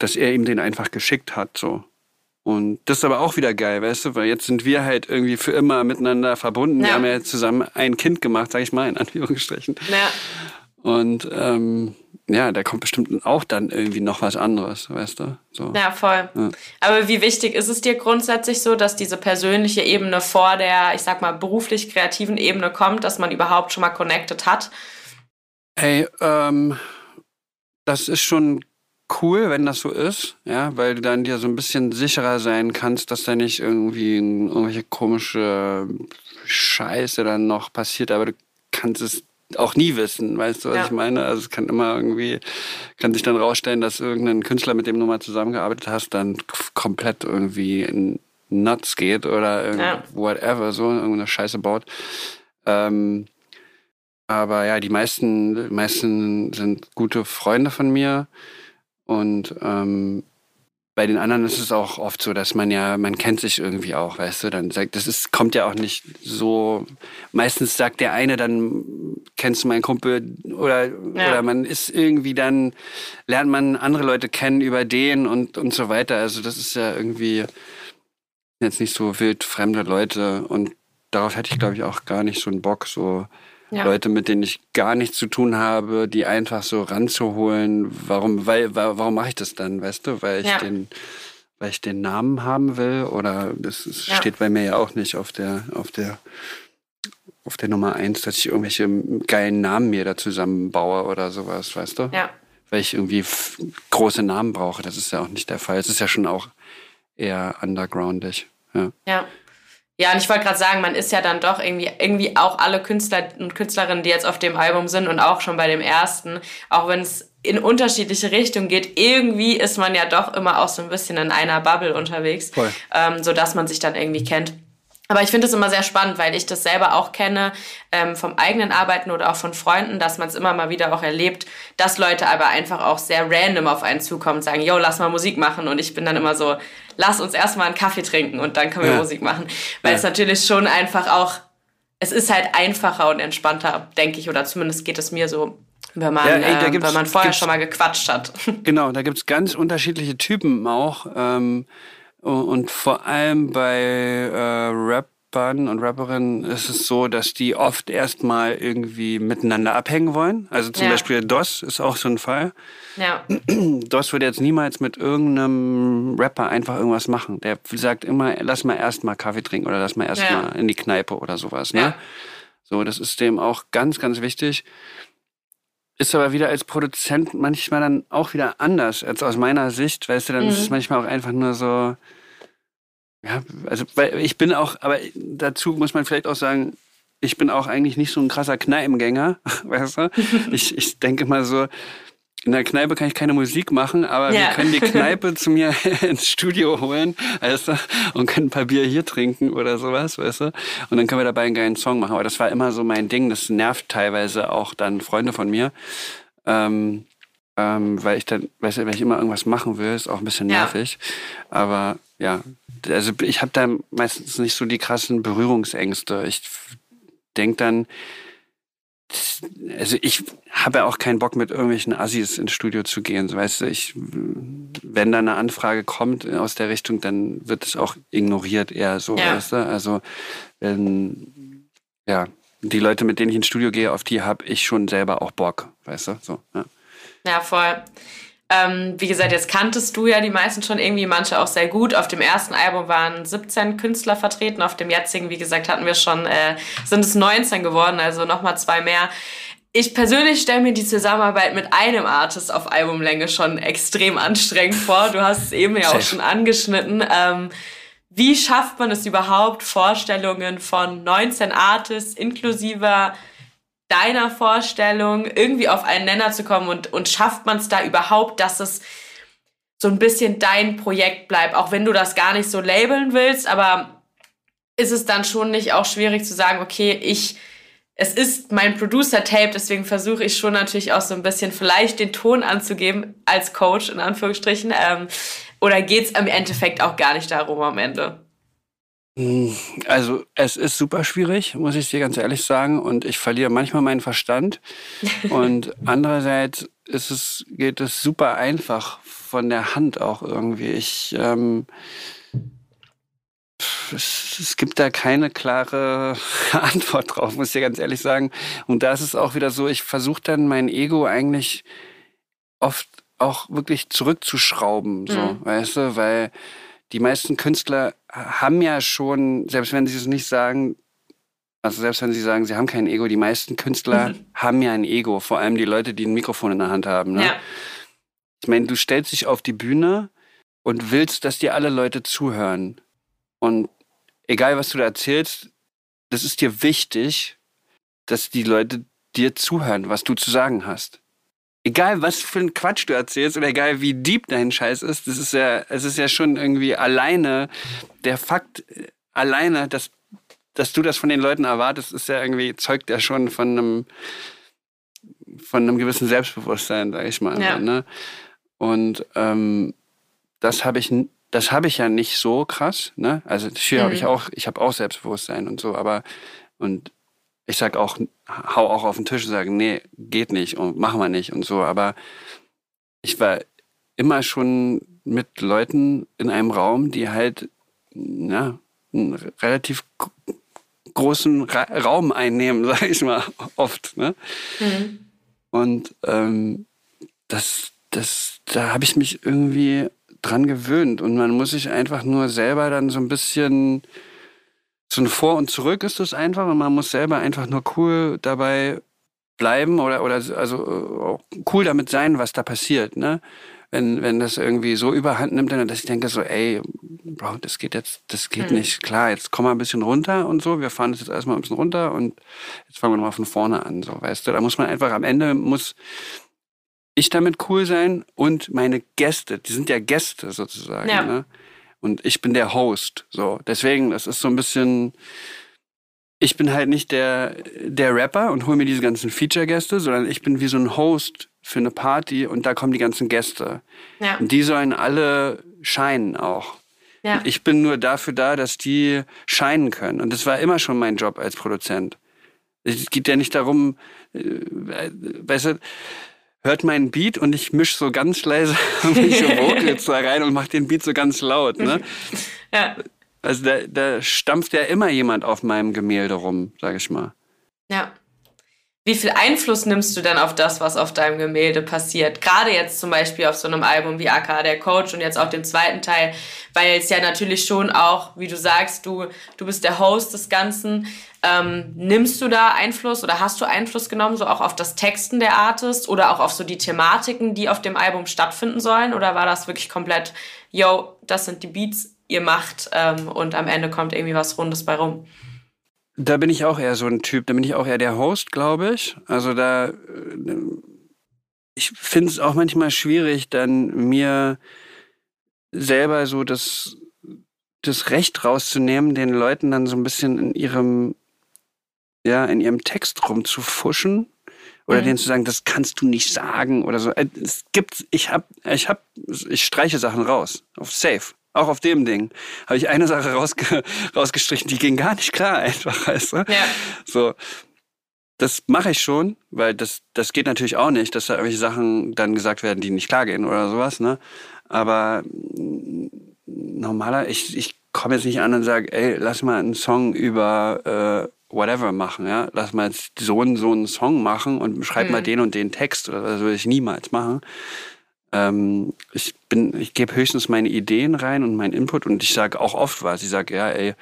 dass er ihm den einfach geschickt hat, so. Und das ist aber auch wieder geil, weißt du, weil jetzt sind wir halt irgendwie für immer miteinander verbunden. Ja. Wir haben ja zusammen ein Kind gemacht, sag ich mal, in Anführungsstrichen. Ja. Und ähm, ja, da kommt bestimmt auch dann irgendwie noch was anderes, weißt du? So. Ja, voll. Ja. Aber wie wichtig ist es dir grundsätzlich so, dass diese persönliche Ebene vor der, ich sag mal, beruflich kreativen Ebene kommt, dass man überhaupt schon mal connected hat? Hey, ähm, das ist schon cool, wenn das so ist, ja, weil du dann dir so ein bisschen sicherer sein kannst, dass da nicht irgendwie irgendwelche komische Scheiße dann noch passiert, aber du kannst es auch nie wissen, weißt du, was ja. ich meine? Also es kann immer irgendwie, kann sich dann rausstellen, dass irgendein Künstler, mit dem du mal zusammengearbeitet hast, dann komplett irgendwie in nuts geht oder ja. whatever, so, irgendeine Scheiße baut. Ähm, aber ja, die meisten, die meisten sind gute Freunde von mir. Und ähm, bei den anderen ist es auch oft so, dass man ja, man kennt sich irgendwie auch, weißt du, dann sagt, das ist, kommt ja auch nicht so, meistens sagt der eine dann, kennst du meinen Kumpel oder, ja. oder man ist irgendwie dann, lernt man andere Leute kennen über den und, und so weiter. Also das ist ja irgendwie jetzt nicht so wild fremde Leute und darauf hätte ich glaube ich auch gar nicht so einen Bock, so ja. Leute, mit denen ich gar nichts zu tun habe, die einfach so ranzuholen. Warum, weil, warum mache ich das dann, weißt du? Weil ich ja. den, weil ich den Namen haben will oder das ja. steht bei mir ja auch nicht auf der, auf der, auf der Nummer eins, dass ich irgendwelche geilen Namen mir da zusammenbaue oder sowas, weißt du? Ja. Weil ich irgendwie große Namen brauche. Das ist ja auch nicht der Fall. Es ist ja schon auch eher undergroundig. Ja. ja. Ja, und ich wollte gerade sagen, man ist ja dann doch irgendwie, irgendwie auch alle Künstler und Künstlerinnen, die jetzt auf dem Album sind und auch schon bei dem ersten, auch wenn es in unterschiedliche Richtungen geht, irgendwie ist man ja doch immer auch so ein bisschen in einer Bubble unterwegs, ähm, so dass man sich dann irgendwie kennt. Aber ich finde es immer sehr spannend, weil ich das selber auch kenne ähm, vom eigenen Arbeiten oder auch von Freunden, dass man es immer mal wieder auch erlebt, dass Leute aber einfach auch sehr random auf einen zukommen und sagen, yo, lass mal Musik machen. Und ich bin dann immer so, lass uns erstmal einen Kaffee trinken und dann können wir ja. Musik machen. Weil ja. es natürlich schon einfach auch, es ist halt einfacher und entspannter, denke ich, oder zumindest geht es mir so, wenn man, ja, ey, äh, wenn man vorher schon mal gequatscht hat. Genau, da gibt es ganz unterschiedliche Typen auch. Ähm, und vor allem bei äh, Rappern und Rapperinnen ist es so, dass die oft erstmal irgendwie miteinander abhängen wollen. Also zum ja. Beispiel DOS ist auch so ein Fall. Ja. DOS würde jetzt niemals mit irgendeinem Rapper einfach irgendwas machen. Der sagt immer, lass mal erstmal Kaffee trinken oder lass mal erstmal ja. in die Kneipe oder sowas. Ne? Ja. So, das ist dem auch ganz, ganz wichtig. Ist aber wieder als Produzent manchmal dann auch wieder anders als aus meiner Sicht. Weißt du, dann mhm. ist es mhm. manchmal auch einfach nur so, Ja, also weil ich bin auch, aber dazu muss man vielleicht auch sagen, ich bin auch eigentlich nicht so ein krasser Kneipengänger, weißt du? Ich, ich denke mal so, in der Kneipe kann ich keine Musik machen, aber ja. wir können die Kneipe zu mir ins Studio holen, weißt du, und können ein paar Bier hier trinken oder sowas, weißt du, und dann können wir dabei einen geilen Song machen. Aber das war immer so mein Ding, das nervt teilweise auch dann Freunde von mir, ähm, ähm, weil ich dann, weißt du, wenn ich immer irgendwas machen will, ist auch ein bisschen nervig. Ja. Aber ja, also ich habe da meistens nicht so die krassen Berührungsängste. Ich denke dann, also ich habe auch keinen Bock mit irgendwelchen Assis ins Studio zu gehen. Weißt du, ich, wenn da eine Anfrage kommt aus der Richtung, dann wird es auch ignoriert eher so, ja. weißt du? Also wenn, ja, die Leute, mit denen ich ins Studio gehe, auf die habe ich schon selber auch Bock, weißt du? So, ja. Ja, voll. Ähm, wie gesagt, jetzt kanntest du ja die meisten schon irgendwie, manche auch sehr gut. Auf dem ersten Album waren 17 Künstler vertreten, auf dem jetzigen, wie gesagt, hatten wir schon, äh, sind es 19 geworden, also nochmal zwei mehr. Ich persönlich stelle mir die Zusammenarbeit mit einem Artist auf Albumlänge schon extrem anstrengend vor. Du hast es eben ja auch schon angeschnitten. Ähm, wie schafft man es überhaupt, Vorstellungen von 19 Artists inklusive deiner Vorstellung irgendwie auf einen Nenner zu kommen und, und schafft man es da überhaupt, dass es so ein bisschen dein Projekt bleibt, auch wenn du das gar nicht so labeln willst, aber ist es dann schon nicht auch schwierig zu sagen, okay, ich, es ist mein Producer-Tape, deswegen versuche ich schon natürlich auch so ein bisschen vielleicht den Ton anzugeben als Coach, in Anführungsstrichen, ähm, oder geht es im Endeffekt auch gar nicht darum am Ende? Also es ist super schwierig, muss ich dir ganz ehrlich sagen. Und ich verliere manchmal meinen Verstand. Und andererseits ist es, geht es super einfach von der Hand auch irgendwie. Ich, ähm, es, es, gibt da keine klare Antwort drauf, muss ich dir ganz ehrlich sagen. Und da ist es auch wieder so, ich versuche dann mein Ego eigentlich oft auch wirklich zurückzuschrauben, so, mhm. weißt du, weil die meisten Künstler haben ja schon, selbst wenn sie es nicht sagen, also selbst wenn sie sagen, sie haben kein Ego, die meisten Künstler mhm. haben ja ein Ego, vor allem die Leute, die ein Mikrofon in der Hand haben. Ne? Ja. Ich meine, du stellst dich auf die Bühne und willst, dass dir alle Leute zuhören. Und egal, was du da erzählst, das ist dir wichtig, dass die Leute dir zuhören, was du zu sagen hast egal was für ein Quatsch du erzählst oder egal wie deep dein Scheiß ist, das ist ja, es ist ja schon irgendwie alleine, der Fakt äh, alleine, dass, dass du das von den Leuten erwartest, ist ja irgendwie, zeugt ja schon von einem, von einem gewissen Selbstbewusstsein, sag ich mal. Ja. Ne? Und ähm, das habe ich, das habe ich ja nicht so krass. Ne? Also hier mhm. habe ich auch, ich habe auch Selbstbewusstsein und so, aber und ich sag auch, hau auch auf den Tisch und sage, nee, geht nicht und machen wir nicht und so. Aber ich war immer schon mit Leuten in einem Raum, die halt, ja, einen relativ großen Ra Raum einnehmen, sag ich mal, oft. Ne? Mhm. Und ähm, das, das, da habe ich mich irgendwie dran gewöhnt. Und man muss sich einfach nur selber dann so ein bisschen so ein Vor und Zurück ist es einfach und man muss selber einfach nur cool dabei bleiben oder, oder also äh, cool damit sein, was da passiert, ne? Wenn, wenn das irgendwie so überhand nimmt, dann dass ich denke so, ey, Bro, das geht jetzt, das geht mhm. nicht. Klar, jetzt komm mal ein bisschen runter und so. Wir fahren das jetzt erstmal ein bisschen runter und jetzt fangen wir nochmal von vorne an, so, weißt du? Da muss man einfach am Ende muss ich damit cool sein und meine Gäste, die sind ja Gäste sozusagen, ja. ne? Und ich bin der Host. So, deswegen, das ist so ein bisschen. Ich bin halt nicht der, der Rapper und hole mir diese ganzen Feature-Gäste, sondern ich bin wie so ein Host für eine Party und da kommen die ganzen Gäste. Ja. Und die sollen alle scheinen auch. Ja. Ich bin nur dafür da, dass die scheinen können. Und das war immer schon mein Job als Produzent. Es geht ja nicht darum, äh, weißt du, hört meinen Beat und ich mische so ganz leise irgendwelche Vocals da rein und mache den Beat so ganz laut. Ne? ja. Also da, da stampft ja immer jemand auf meinem Gemälde rum, sag ich mal. Ja. Wie viel Einfluss nimmst du denn auf das, was auf deinem Gemälde passiert? Gerade jetzt zum Beispiel auf so einem Album wie AK, der Coach und jetzt auf dem zweiten Teil, weil es ja natürlich schon auch, wie du sagst, du, du bist der Host des Ganzen. Ähm, nimmst du da Einfluss oder hast du Einfluss genommen, so auch auf das Texten der Artist oder auch auf so die Thematiken, die auf dem Album stattfinden sollen? Oder war das wirklich komplett, yo, das sind die Beats, ihr macht ähm, und am Ende kommt irgendwie was Rundes bei rum. Da bin ich auch eher so ein Typ, da bin ich auch eher der Host, glaube ich. Also da, äh, ich finde es auch manchmal schwierig, dann mir selber so das, das Recht rauszunehmen, den Leuten dann so ein bisschen in ihrem, ja, in ihrem Text rumzufuschen oder mhm. denen zu sagen, das kannst du nicht sagen oder so. Äh, es gibt, ich hab, ich hab, ich streiche Sachen raus auf Safe. Auch auf dem Ding habe ich eine Sache rausge rausgestrichen, die ging gar nicht klar einfach, weißt du? Ja. So. Das mache ich schon, weil das, das geht natürlich auch nicht, dass da irgendwelche Sachen dann gesagt werden, die nicht klar gehen oder sowas, ne? Aber mm, normaler, ich, ich komme jetzt nicht an und sage, ey, lass mal einen Song über äh, whatever machen, ja. Lass mal jetzt so einen, so einen Song machen und schreib mhm. mal den und den Text oder das würde ich niemals machen. Ähm, ich bin, ich gebe höchstens meine Ideen rein und meinen Input und ich sage auch oft was. Ich sage, ja, ey,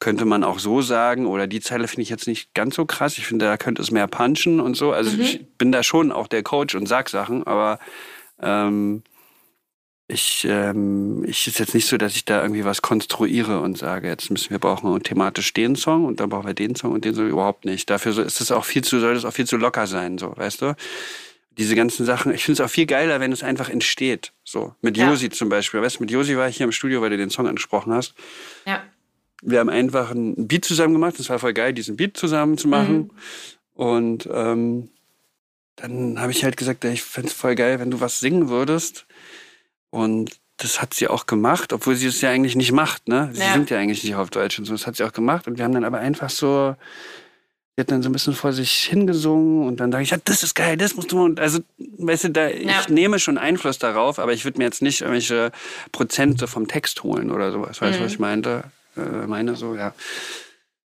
könnte man auch so sagen oder die Zeile finde ich jetzt nicht ganz so krass. Ich finde, da könnte es mehr punchen und so. Also mhm. ich bin da schon auch der Coach und sag Sachen, aber ähm, ich, ähm, ich ist jetzt nicht so, dass ich da irgendwie was konstruiere und sage, jetzt müssen wir brauchen thematisch den Song und dann brauchen wir den Song und den so überhaupt nicht. Dafür ist es auch viel zu, soll es auch viel zu locker sein, so, weißt du? Diese ganzen Sachen. Ich finde es auch viel geiler, wenn es einfach entsteht. So. Mit ja. Josi zum Beispiel. Weißt du, mit Josi war ich hier im Studio, weil du den Song angesprochen hast. Ja. Wir haben einfach ein Beat zusammen gemacht. Es war voll geil, diesen Beat zusammen zu machen. Mhm. Und ähm, dann habe ich halt gesagt, ich fände es voll geil, wenn du was singen würdest und das hat sie auch gemacht, obwohl sie es ja eigentlich nicht macht, ne? Sie ja. singt ja eigentlich nicht auf Deutsch und so. Das hat sie auch gemacht. Und wir haben dann aber einfach so, sie hat dann so ein bisschen vor sich hingesungen und dann dachte ich, ja, das ist geil, das musst du mal. Also, weißt du, da, ja. ich nehme schon Einfluss darauf, aber ich würde mir jetzt nicht irgendwelche Prozente vom Text holen oder sowas. Weißt du, mhm. was ich meinte? Äh, meine so, ja.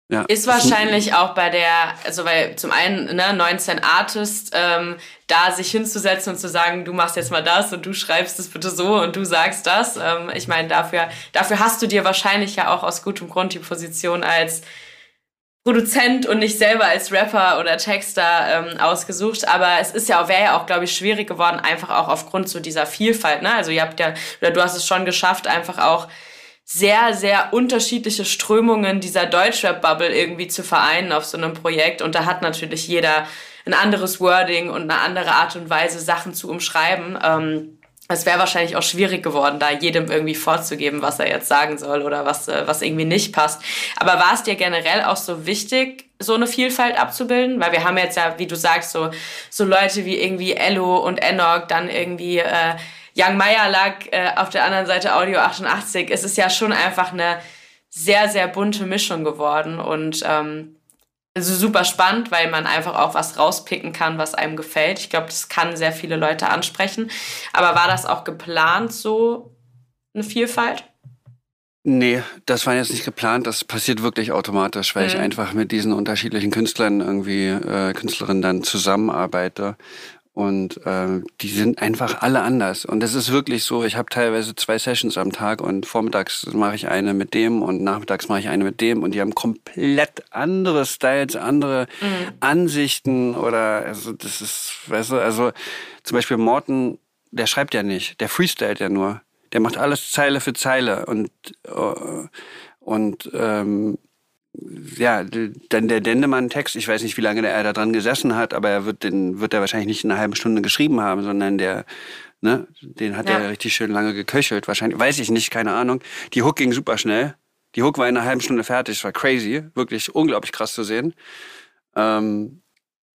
Ja. Ist wahrscheinlich auch bei der, also weil zum einen ne, 19 Artist, ähm, da sich hinzusetzen und zu sagen, du machst jetzt mal das und du schreibst es bitte so und du sagst das. Ähm, ich meine, dafür, dafür hast du dir wahrscheinlich ja auch aus gutem Grund die Position als Produzent und nicht selber als Rapper oder Texter ähm, ausgesucht. Aber es ist ja wäre ja auch, glaube ich, schwierig geworden, einfach auch aufgrund so dieser Vielfalt. Ne? Also ihr habt ja, oder du hast es schon geschafft, einfach auch sehr, sehr unterschiedliche Strömungen dieser Deutschrap-Bubble irgendwie zu vereinen auf so einem Projekt. Und da hat natürlich jeder ein anderes Wording und eine andere Art und Weise, Sachen zu umschreiben. Ähm, es wäre wahrscheinlich auch schwierig geworden, da jedem irgendwie vorzugeben, was er jetzt sagen soll oder was, äh, was irgendwie nicht passt. Aber war es dir generell auch so wichtig, so eine Vielfalt abzubilden? Weil wir haben jetzt ja, wie du sagst, so, so Leute wie irgendwie Ello und Enoch, dann irgendwie äh, Young Meyer lag äh, auf der anderen Seite Audio 88. Es ist ja schon einfach eine sehr, sehr bunte Mischung geworden und ähm, also super spannend, weil man einfach auch was rauspicken kann, was einem gefällt. Ich glaube, das kann sehr viele Leute ansprechen. Aber war das auch geplant, so eine Vielfalt? Nee, das war jetzt nicht geplant. Das passiert wirklich automatisch, weil mhm. ich einfach mit diesen unterschiedlichen Künstlern irgendwie, äh, Künstlerinnen dann zusammenarbeite. Und äh, die sind einfach alle anders. Und das ist wirklich so, ich habe teilweise zwei Sessions am Tag und vormittags mache ich eine mit dem und nachmittags mache ich eine mit dem und die haben komplett andere Styles, andere mhm. Ansichten oder also das ist, weißt du, also zum Beispiel Morten, der schreibt ja nicht, der freestylt ja nur. Der macht alles Zeile für Zeile und, uh, und ähm, ja, dann der Dendemann-Text, ich weiß nicht, wie lange er da dran gesessen hat, aber er wird den, wird er wahrscheinlich nicht in einer halben Stunde geschrieben haben, sondern der, ne, den hat ja. er richtig schön lange geköchelt, wahrscheinlich, weiß ich nicht, keine Ahnung. Die Hook ging super schnell. Die Hook war in einer halben Stunde fertig, war crazy, wirklich unglaublich krass zu sehen. Ähm,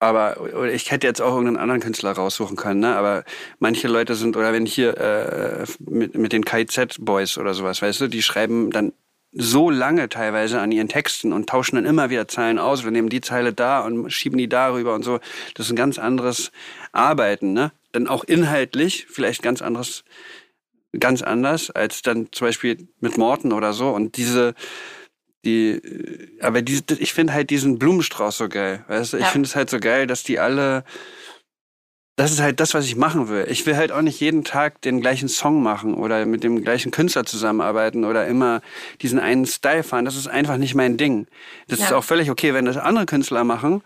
aber ich hätte jetzt auch irgendeinen anderen Künstler raussuchen können, ne? Aber manche Leute sind, oder wenn hier äh, mit, mit den KZ-Boys oder sowas, weißt du, die schreiben dann so lange teilweise an ihren Texten und tauschen dann immer wieder Zeilen aus. Wir nehmen die Zeile da und schieben die darüber und so. Das ist ein ganz anderes Arbeiten, ne? Dann auch inhaltlich vielleicht ganz anderes, ganz anders als dann zum Beispiel mit Morten oder so. Und diese, die, aber diese, ich finde halt diesen Blumenstrauß so geil, weißt du? Ich ja. finde es halt so geil, dass die alle das ist halt das, was ich machen will. Ich will halt auch nicht jeden Tag den gleichen Song machen oder mit dem gleichen Künstler zusammenarbeiten oder immer diesen einen Style fahren. Das ist einfach nicht mein Ding. Das ja. ist auch völlig okay, wenn das andere Künstler machen,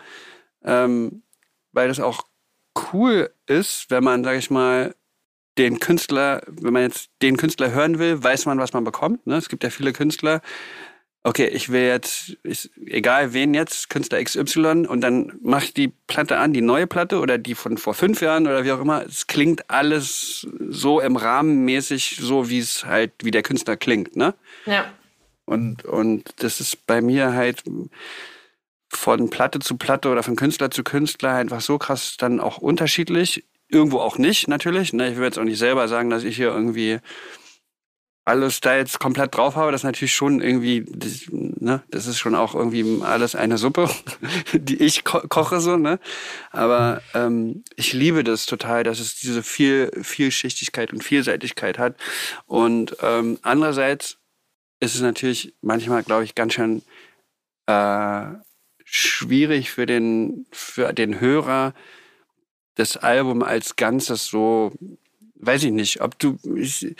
ähm, weil das auch cool ist, wenn man, sag ich mal, den Künstler, wenn man jetzt den Künstler hören will, weiß man, was man bekommt. Ne? Es gibt ja viele Künstler. Okay, ich will jetzt, ich, egal wen jetzt, Künstler XY, und dann mache ich die Platte an, die neue Platte oder die von vor fünf Jahren oder wie auch immer. Es klingt alles so im Rahmen mäßig, so wie es halt, wie der Künstler klingt, ne? Ja. Und, und das ist bei mir halt von Platte zu Platte oder von Künstler zu Künstler einfach so krass dann auch unterschiedlich. Irgendwo auch nicht, natürlich. Ne? Ich will jetzt auch nicht selber sagen, dass ich hier irgendwie alles da jetzt komplett drauf habe. Das ist natürlich schon irgendwie, das, ne? das ist schon auch irgendwie alles eine Suppe, die ich ko koche so. Ne? Aber ähm, ich liebe das total, dass es diese viel Vielschichtigkeit und Vielseitigkeit hat. Und ähm, andererseits ist es natürlich manchmal, glaube ich, ganz schön äh, schwierig für den, für den Hörer, das Album als Ganzes so, weiß ich nicht, ob du, ich,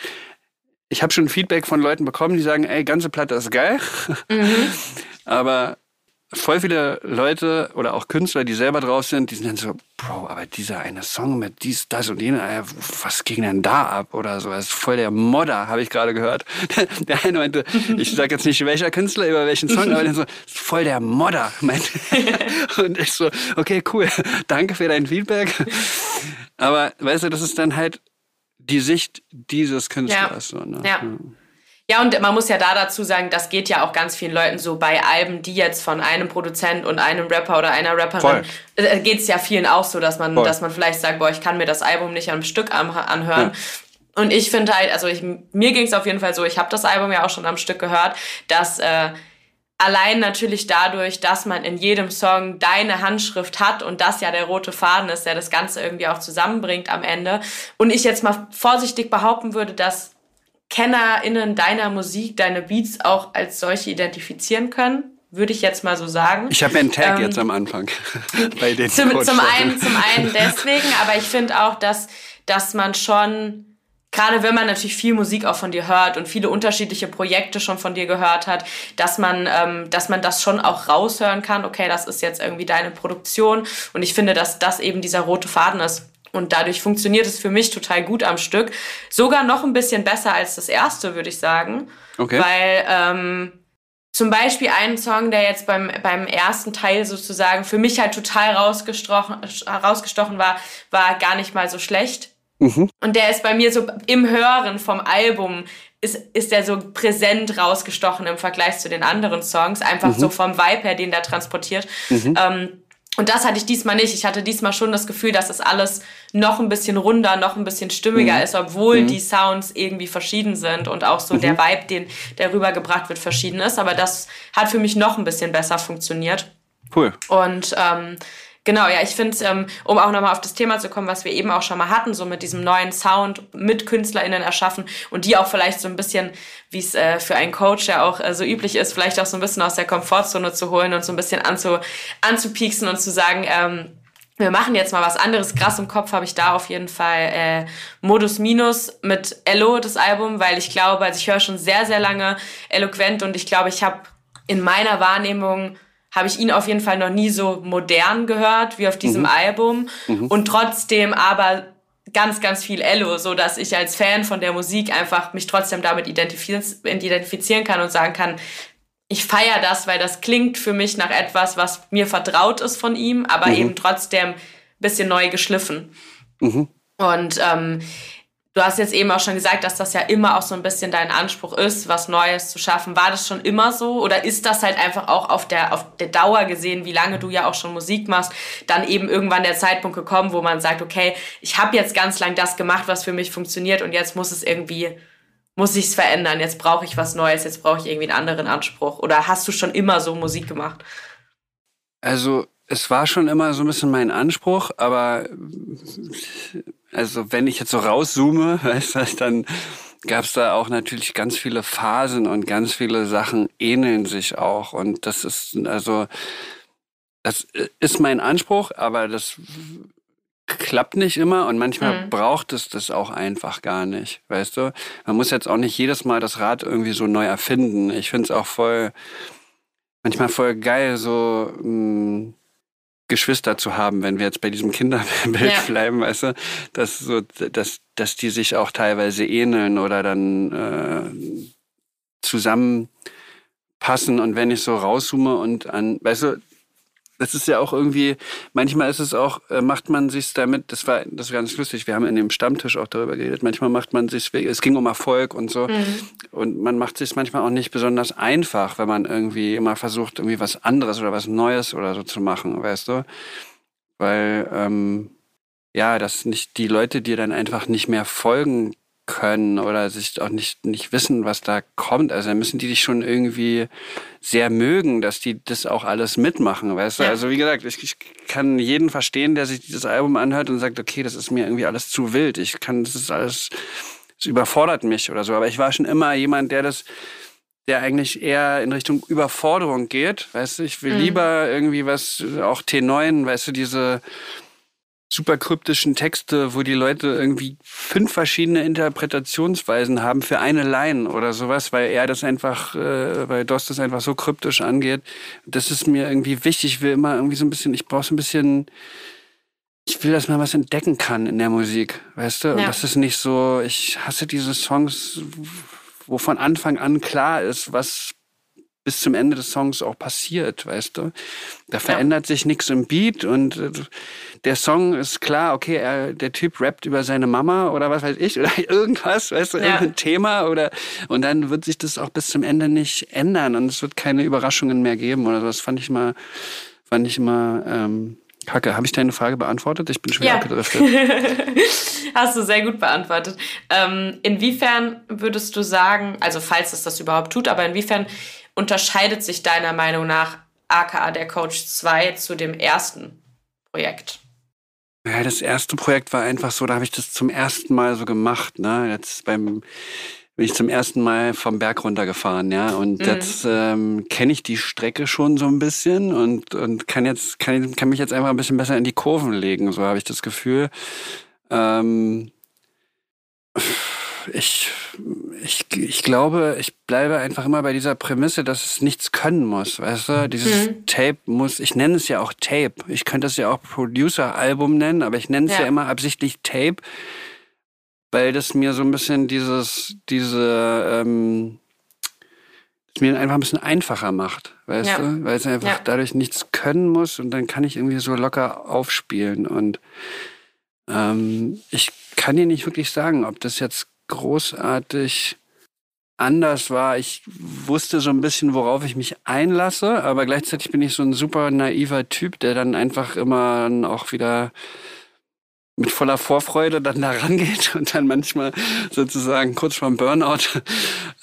ich habe schon Feedback von Leuten bekommen, die sagen, ey, ganze Platte ist geil. Mhm. Aber voll viele Leute oder auch Künstler, die selber drauf sind, die sind dann so, Bro, aber dieser eine Song mit dies, das und jener, was ging denn da ab oder so? Das ist voll der Modder, habe ich gerade gehört. Der eine meinte, ich sage jetzt nicht welcher Künstler über welchen Song, aber der so, voll der Modder, meinte. Und ich so, okay, cool, danke für dein Feedback. Aber weißt du, das ist dann halt die Sicht dieses Künstlers. Ja. So, ne? ja. Ja, und man muss ja da dazu sagen, das geht ja auch ganz vielen Leuten so bei Alben, die jetzt von einem Produzent und einem Rapper oder einer Rapperin, äh, geht es ja vielen auch so, dass man, dass man vielleicht sagt, boah, ich kann mir das Album nicht am Stück anhören. Ja. Und ich finde halt, also ich, mir ging es auf jeden Fall so, ich habe das Album ja auch schon am Stück gehört, dass äh, allein natürlich dadurch, dass man in jedem Song deine Handschrift hat und das ja der rote Faden ist, der das Ganze irgendwie auch zusammenbringt am Ende. Und ich jetzt mal vorsichtig behaupten würde, dass KennerInnen deiner Musik, deine Beats auch als solche identifizieren können, würde ich jetzt mal so sagen. Ich habe mir einen Tag ähm, jetzt am Anfang bei den zum, zum einen, zum einen deswegen, aber ich finde auch, dass, dass man schon gerade wenn man natürlich viel Musik auch von dir hört und viele unterschiedliche Projekte schon von dir gehört hat, dass man, ähm, dass man das schon auch raushören kann. Okay, das ist jetzt irgendwie deine Produktion und ich finde, dass das eben dieser rote Faden ist. Und dadurch funktioniert es für mich total gut am Stück. Sogar noch ein bisschen besser als das erste, würde ich sagen. Okay. Weil ähm, zum Beispiel ein Song, der jetzt beim, beim ersten Teil sozusagen für mich halt total rausgestochen, rausgestochen war, war gar nicht mal so schlecht. Mhm. Und der ist bei mir so im Hören vom Album ist, ist der so präsent rausgestochen im Vergleich zu den anderen Songs. Einfach mhm. so vom Vibe her, den der transportiert. Mhm. Ähm, und das hatte ich diesmal nicht. Ich hatte diesmal schon das Gefühl, dass das alles noch ein bisschen runder, noch ein bisschen stimmiger mhm. ist, obwohl mhm. die Sounds irgendwie verschieden sind und auch so mhm. der Vibe, den der rübergebracht wird, verschieden ist. Aber das hat für mich noch ein bisschen besser funktioniert. Cool. Und ähm, Genau, ja, ich finde, ähm, um auch nochmal auf das Thema zu kommen, was wir eben auch schon mal hatten, so mit diesem neuen Sound mit KünstlerInnen erschaffen und die auch vielleicht so ein bisschen, wie es äh, für einen Coach ja auch äh, so üblich ist, vielleicht auch so ein bisschen aus der Komfortzone zu holen und so ein bisschen anzu, anzupieksen und zu sagen, ähm, wir machen jetzt mal was anderes. Krass im Kopf habe ich da auf jeden Fall äh, Modus Minus mit Elo, das Album, weil ich glaube, also ich höre schon sehr, sehr lange eloquent und ich glaube, ich habe in meiner Wahrnehmung habe ich ihn auf jeden Fall noch nie so modern gehört wie auf diesem mhm. Album mhm. und trotzdem aber ganz, ganz viel Ello, so dass ich als Fan von der Musik einfach mich trotzdem damit identifizieren kann und sagen kann, ich feiere das, weil das klingt für mich nach etwas, was mir vertraut ist von ihm, aber mhm. eben trotzdem ein bisschen neu geschliffen. Mhm. Und ähm, Du hast jetzt eben auch schon gesagt, dass das ja immer auch so ein bisschen dein Anspruch ist, was Neues zu schaffen. War das schon immer so oder ist das halt einfach auch auf der, auf der Dauer gesehen, wie lange du ja auch schon Musik machst, dann eben irgendwann der Zeitpunkt gekommen, wo man sagt, okay, ich habe jetzt ganz lang das gemacht, was für mich funktioniert und jetzt muss es irgendwie, muss ich es verändern, jetzt brauche ich was Neues, jetzt brauche ich irgendwie einen anderen Anspruch. Oder hast du schon immer so Musik gemacht? Also es war schon immer so ein bisschen mein Anspruch, aber also wenn ich jetzt so rauszoome, weißt du, dann gab es da auch natürlich ganz viele Phasen und ganz viele Sachen ähneln sich auch. Und das ist, also, das ist mein Anspruch, aber das klappt nicht immer und manchmal mhm. braucht es das auch einfach gar nicht, weißt du? Man muss jetzt auch nicht jedes Mal das Rad irgendwie so neu erfinden. Ich finde es auch voll, manchmal voll geil, so, mh, mm, Geschwister zu haben, wenn wir jetzt bei diesem Kinderbild ja. bleiben, weißt du, dass so, dass, dass die sich auch teilweise ähneln oder dann äh, zusammenpassen und wenn ich so rauszoome und an, weißt du, das ist ja auch irgendwie, manchmal ist es auch, äh, macht man sich damit, das war, das war ganz lustig, wir haben in dem Stammtisch auch darüber geredet, manchmal macht man sich, es ging um Erfolg und so, mhm. und man macht sich manchmal auch nicht besonders einfach, wenn man irgendwie immer versucht, irgendwie was anderes oder was Neues oder so zu machen, weißt du? Weil, ähm, ja, dass nicht die Leute dir dann einfach nicht mehr folgen können oder sich auch nicht, nicht wissen, was da kommt. Also dann müssen die dich schon irgendwie sehr mögen, dass die das auch alles mitmachen, weißt du? Ja. Also wie gesagt, ich, ich kann jeden verstehen, der sich dieses Album anhört und sagt, okay, das ist mir irgendwie alles zu wild. Ich kann, das ist alles, das überfordert mich oder so. Aber ich war schon immer jemand, der das, der eigentlich eher in Richtung Überforderung geht, weißt du? Ich will mhm. lieber irgendwie was, auch T9, weißt du, diese, super kryptischen Texte, wo die Leute irgendwie fünf verschiedene Interpretationsweisen haben für eine Line oder sowas, weil er das einfach, äh, weil Dost das einfach so kryptisch angeht. Das ist mir irgendwie wichtig. Ich will immer irgendwie so ein bisschen, ich brauche so ein bisschen, ich will, dass man was entdecken kann in der Musik, weißt du? Ja. Und das ist nicht so, ich hasse diese Songs, wo von Anfang an klar ist, was bis zum Ende des Songs auch passiert, weißt du? Da verändert ja. sich nichts im Beat und äh, der Song ist klar, okay, er, der Typ rappt über seine Mama oder was weiß ich oder irgendwas, weißt du, ja. irgendein Thema oder und dann wird sich das auch bis zum Ende nicht ändern und es wird keine Überraschungen mehr geben oder so. Das fand ich mal, fand ich immer ähm, Kacke, habe ich deine Frage beantwortet? Ich bin schon wieder ja. abgedriftet. Hast du sehr gut beantwortet. Ähm, inwiefern würdest du sagen, also falls es das überhaupt tut, aber inwiefern unterscheidet sich deiner Meinung nach aka der Coach 2 zu dem ersten Projekt? Ja, das erste Projekt war einfach so, da habe ich das zum ersten Mal so gemacht. Ne? Jetzt beim bin ich zum ersten Mal vom Berg runtergefahren, ja. Und mhm. jetzt ähm, kenne ich die Strecke schon so ein bisschen und, und kann jetzt, kann, kann mich jetzt einfach ein bisschen besser in die Kurven legen, so habe ich das Gefühl. Ähm, ich, ich, ich glaube, ich bleibe einfach immer bei dieser Prämisse, dass es nichts können muss. Weißt du, dieses mhm. Tape muss, ich nenne es ja auch Tape. Ich könnte es ja auch Producer-Album nennen, aber ich nenne es ja. ja immer absichtlich Tape, weil das mir so ein bisschen dieses, diese, ähm, es mir einfach ein bisschen einfacher macht, weißt ja. du? Weil es einfach ja. dadurch nichts können muss und dann kann ich irgendwie so locker aufspielen und ähm, ich kann dir nicht wirklich sagen, ob das jetzt großartig anders war. Ich wusste so ein bisschen, worauf ich mich einlasse, aber gleichzeitig bin ich so ein super naiver Typ, der dann einfach immer auch wieder mit voller Vorfreude dann da rangeht und dann manchmal sozusagen kurz vorm Burnout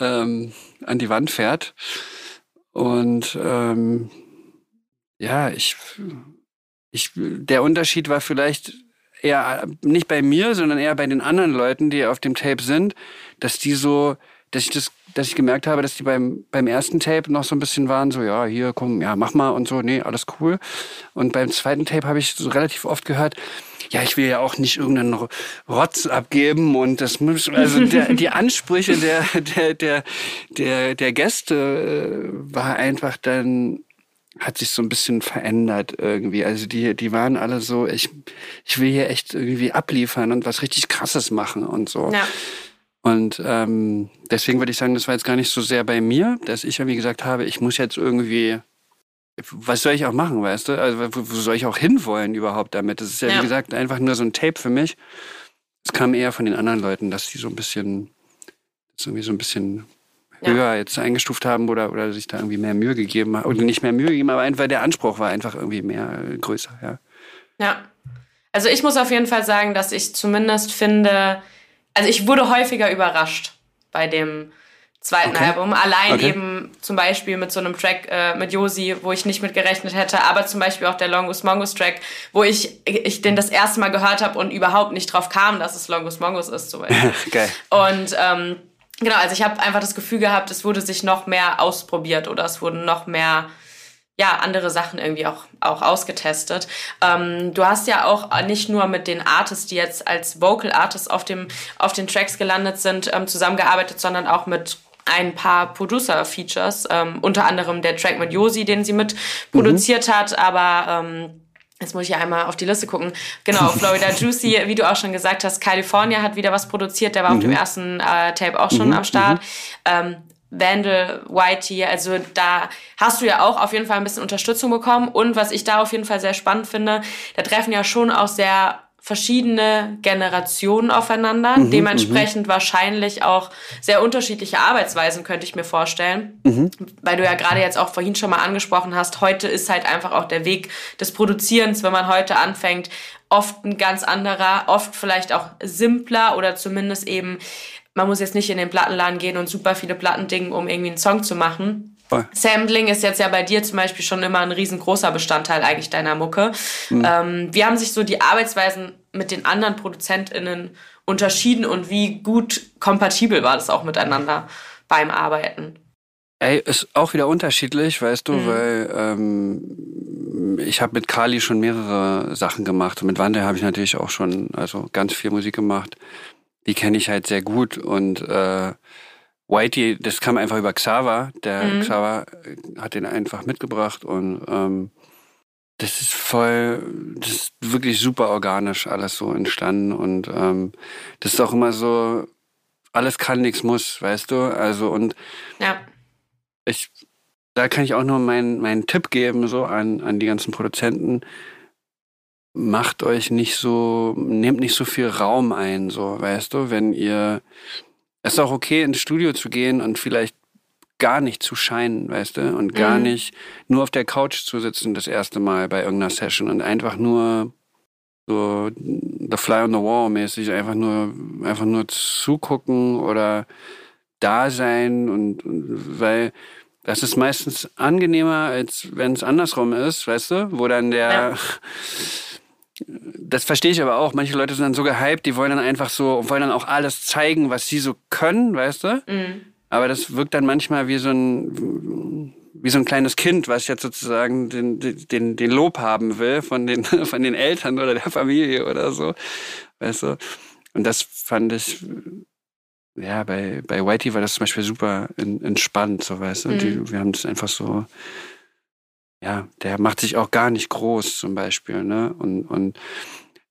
ähm, an die Wand fährt. Und ähm, ja, ich, ich, der Unterschied war vielleicht eher nicht bei mir, sondern eher bei den anderen Leuten, die auf dem Tape sind, dass die so, dass ich das, dass ich gemerkt habe, dass die beim, beim ersten Tape noch so ein bisschen waren, so, ja, hier, komm, ja, mach mal und so, nee, alles cool. Und beim zweiten Tape habe ich so relativ oft gehört, ja, ich will ja auch nicht irgendeinen Rotz abgeben und das muss, also der, die Ansprüche der, der, der, der, der Gäste äh, war einfach dann hat sich so ein bisschen verändert irgendwie. Also die, die waren alle so, ich, ich will hier echt irgendwie abliefern und was richtig krasses machen und so. Ja. Und ähm, deswegen würde ich sagen, das war jetzt gar nicht so sehr bei mir, dass ich irgendwie gesagt habe, ich muss jetzt irgendwie, was soll ich auch machen, weißt du? Also wo, wo soll ich auch hinwollen überhaupt damit? Das ist ja, ja, wie gesagt, einfach nur so ein Tape für mich. Es kam eher von den anderen Leuten, dass die so ein bisschen, irgendwie so ein bisschen. Höher jetzt eingestuft haben oder, oder sich da irgendwie mehr Mühe gegeben haben. Oder nicht mehr Mühe gegeben, aber einfach der Anspruch war einfach irgendwie mehr äh, größer, ja. Ja. Also ich muss auf jeden Fall sagen, dass ich zumindest finde, also ich wurde häufiger überrascht bei dem zweiten okay. Album. Allein okay. eben zum Beispiel mit so einem Track äh, mit Josi, wo ich nicht mit gerechnet hätte, aber zum Beispiel auch der Longus Mongus Track, wo ich, ich den das erste Mal gehört habe und überhaupt nicht drauf kam, dass es Longus Mongus ist zum Beispiel. Geil. Und ähm, Genau, also ich habe einfach das Gefühl gehabt, es wurde sich noch mehr ausprobiert oder es wurden noch mehr ja, andere Sachen irgendwie auch, auch ausgetestet. Ähm, du hast ja auch nicht nur mit den Artists, die jetzt als Vocal Artists auf, dem, auf den Tracks gelandet sind, ähm, zusammengearbeitet, sondern auch mit ein paar Producer-Features, ähm, unter anderem der Track mit Josi, den sie mit produziert mhm. hat, aber ähm, Jetzt muss ich ja einmal auf die Liste gucken. Genau, Florida Juicy, wie du auch schon gesagt hast, California hat wieder was produziert. Der war mhm. auf dem ersten äh, Tape auch schon mhm. am Start. Mhm. Ähm, Vandal, Whitey, also da hast du ja auch auf jeden Fall ein bisschen Unterstützung bekommen. Und was ich da auf jeden Fall sehr spannend finde, da treffen ja schon auch sehr verschiedene Generationen aufeinander, mhm, dementsprechend mhm. wahrscheinlich auch sehr unterschiedliche Arbeitsweisen, könnte ich mir vorstellen. Mhm. Weil du ja gerade jetzt auch vorhin schon mal angesprochen hast, heute ist halt einfach auch der Weg des Produzierens, wenn man heute anfängt, oft ein ganz anderer, oft vielleicht auch simpler oder zumindest eben, man muss jetzt nicht in den Plattenladen gehen und super viele Platten dingen, um irgendwie einen Song zu machen, Voll. Sampling ist jetzt ja bei dir zum Beispiel schon immer ein riesengroßer Bestandteil eigentlich deiner Mucke. Mhm. Ähm, wie haben sich so die Arbeitsweisen mit den anderen ProduzentInnen unterschieden und wie gut kompatibel war das auch miteinander beim Arbeiten? Ey, ist auch wieder unterschiedlich, weißt du, mhm. weil ähm, ich habe mit Kali schon mehrere Sachen gemacht. Mit Wanda habe ich natürlich auch schon also ganz viel Musik gemacht. Die kenne ich halt sehr gut und äh, Whitey, das kam einfach über Xaver. Der mhm. Xaver äh, hat den einfach mitgebracht und ähm, das ist voll, das ist wirklich super organisch alles so entstanden und ähm, das ist auch immer so, alles kann, nichts muss, weißt du? Also und ja. ich, da kann ich auch nur meinen meinen Tipp geben so an an die ganzen Produzenten. Macht euch nicht so, nehmt nicht so viel Raum ein, so, weißt du, wenn ihr es ist auch okay, ins Studio zu gehen und vielleicht gar nicht zu scheinen, weißt du, und gar mhm. nicht nur auf der Couch zu sitzen das erste Mal bei irgendeiner Session und einfach nur so the fly on the wall mäßig einfach nur einfach nur zugucken oder da sein und, und weil das ist meistens angenehmer als wenn es andersrum ist, weißt du, wo dann der ja. das verstehe ich aber auch. Manche Leute sind dann so gehypt, die wollen dann einfach so, wollen dann auch alles zeigen, was sie so können, weißt du? Mhm. Aber das wirkt dann manchmal wie so ein, wie so ein kleines Kind, was jetzt sozusagen den, den, den Lob haben will von den, von den Eltern oder der Familie oder so, weißt du? Und das fand ich, ja, bei, bei Whitey war das zum Beispiel super entspannt, so weißt du. Mhm. Die, wir haben das einfach so, ja, der macht sich auch gar nicht groß zum Beispiel, ne? Und, und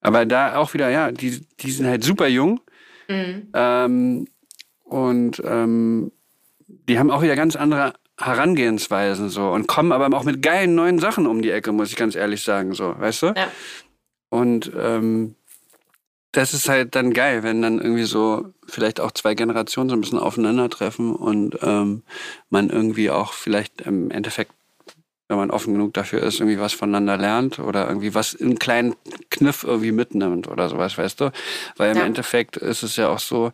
aber da auch wieder, ja, die, die sind halt super jung. Mhm. Ähm, und ähm, die haben auch wieder ganz andere Herangehensweisen so und kommen aber auch mit geilen neuen Sachen um die Ecke, muss ich ganz ehrlich sagen, so, weißt du? Ja. Und ähm, das ist halt dann geil, wenn dann irgendwie so vielleicht auch zwei Generationen so ein bisschen aufeinandertreffen und ähm, man irgendwie auch vielleicht im Endeffekt wenn man offen genug dafür ist, irgendwie was voneinander lernt oder irgendwie was einen kleinen Kniff irgendwie mitnimmt oder sowas, weißt du? Weil im ja. Endeffekt ist es ja auch so,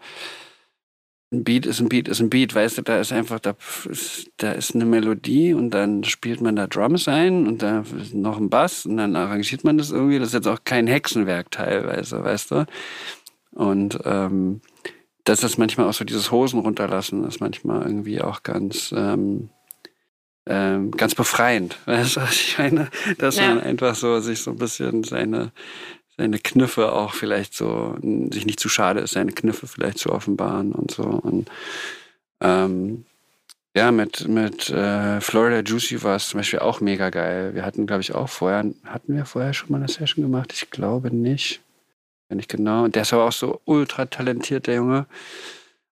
ein Beat ist ein Beat ist ein Beat, weißt du, da ist einfach, da ist, da ist eine Melodie und dann spielt man da Drums ein und da ist noch ein Bass und dann arrangiert man das irgendwie. Das ist jetzt auch kein Hexenwerk teilweise, weißt du? Und ähm, das ist manchmal auch so dieses Hosen runterlassen, ist manchmal irgendwie auch ganz ähm, ähm, ganz befreiend. Weißt du, ich meine? Dass ja. man einfach so sich so ein bisschen seine, seine Kniffe auch vielleicht so, sich nicht zu schade ist, seine Kniffe vielleicht zu offenbaren und so. Und ähm, ja, mit, mit äh, Florida Juicy war es zum Beispiel auch mega geil. Wir hatten, glaube ich, auch vorher, hatten wir vorher schon mal eine Session gemacht? Ich glaube nicht. Wenn ich genau. Der ist aber auch so ultra talentiert, der Junge.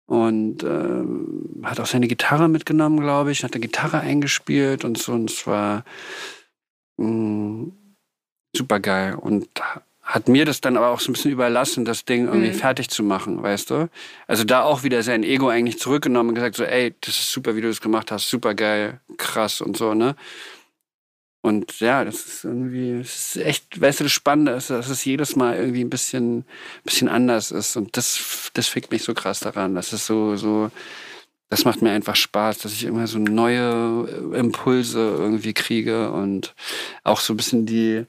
Und äh, hat auch seine Gitarre mitgenommen, glaube ich, hat eine Gitarre eingespielt und so. Und es war mm, super geil. Und hat mir das dann aber auch so ein bisschen überlassen, das Ding irgendwie mhm. fertig zu machen, weißt du? Also da auch wieder sein Ego eigentlich zurückgenommen und gesagt so, ey, das ist super, wie du das gemacht hast, super geil, krass und so, ne? Und ja, das ist irgendwie, das ist echt, weißt du, das Spannende ist, dass es jedes Mal irgendwie ein bisschen, bisschen anders ist. Und das, das fickt mich so krass daran. Das ist so, so, das macht mir einfach Spaß, dass ich immer so neue Impulse irgendwie kriege und auch so ein bisschen die,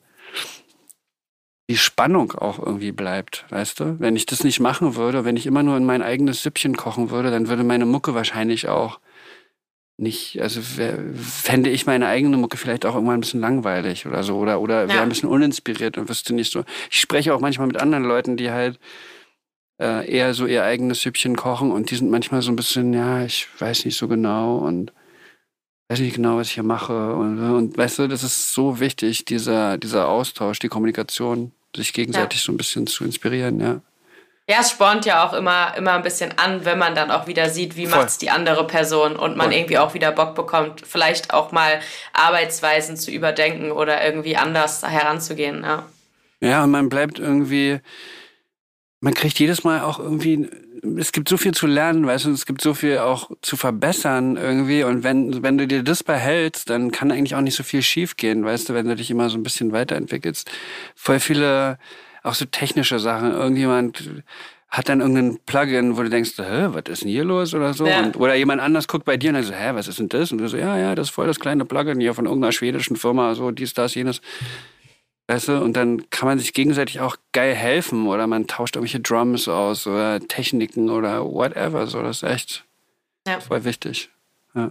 die Spannung auch irgendwie bleibt, weißt du? Wenn ich das nicht machen würde, wenn ich immer nur in mein eigenes Süppchen kochen würde, dann würde meine Mucke wahrscheinlich auch nicht, also fände ich meine eigene Mucke vielleicht auch irgendwann ein bisschen langweilig oder so oder oder wäre ja. ein bisschen uninspiriert und wüsste nicht so. Ich spreche auch manchmal mit anderen Leuten, die halt äh, eher so ihr eigenes Süppchen kochen und die sind manchmal so ein bisschen, ja, ich weiß nicht so genau und weiß nicht genau, was ich hier mache. Und, und weißt du, das ist so wichtig, dieser, dieser Austausch, die Kommunikation, sich gegenseitig ja. so ein bisschen zu inspirieren, ja. Ja, es spornt ja auch immer, immer ein bisschen an, wenn man dann auch wieder sieht, wie macht es die andere Person und man Voll. irgendwie auch wieder Bock bekommt, vielleicht auch mal Arbeitsweisen zu überdenken oder irgendwie anders heranzugehen. Ja, ja und man bleibt irgendwie, man kriegt jedes Mal auch irgendwie, es gibt so viel zu lernen, weißt du, es gibt so viel auch zu verbessern irgendwie und wenn, wenn du dir das behältst, dann kann eigentlich auch nicht so viel schiefgehen, weißt du, wenn du dich immer so ein bisschen weiterentwickelst. Voll viele auch so technische Sachen. Irgendjemand hat dann irgendein Plugin, wo du denkst, hä, was ist denn hier los oder so? Ja. Und, oder jemand anders guckt bei dir und dann so, hä, was ist denn das? Und du so, ja, ja, das ist voll das kleine Plugin hier von irgendeiner schwedischen Firma, so dies, das, jenes. Weißt du, und dann kann man sich gegenseitig auch geil helfen oder man tauscht irgendwelche Drums aus oder Techniken oder whatever. So, das ist echt ja. voll wichtig. Ja.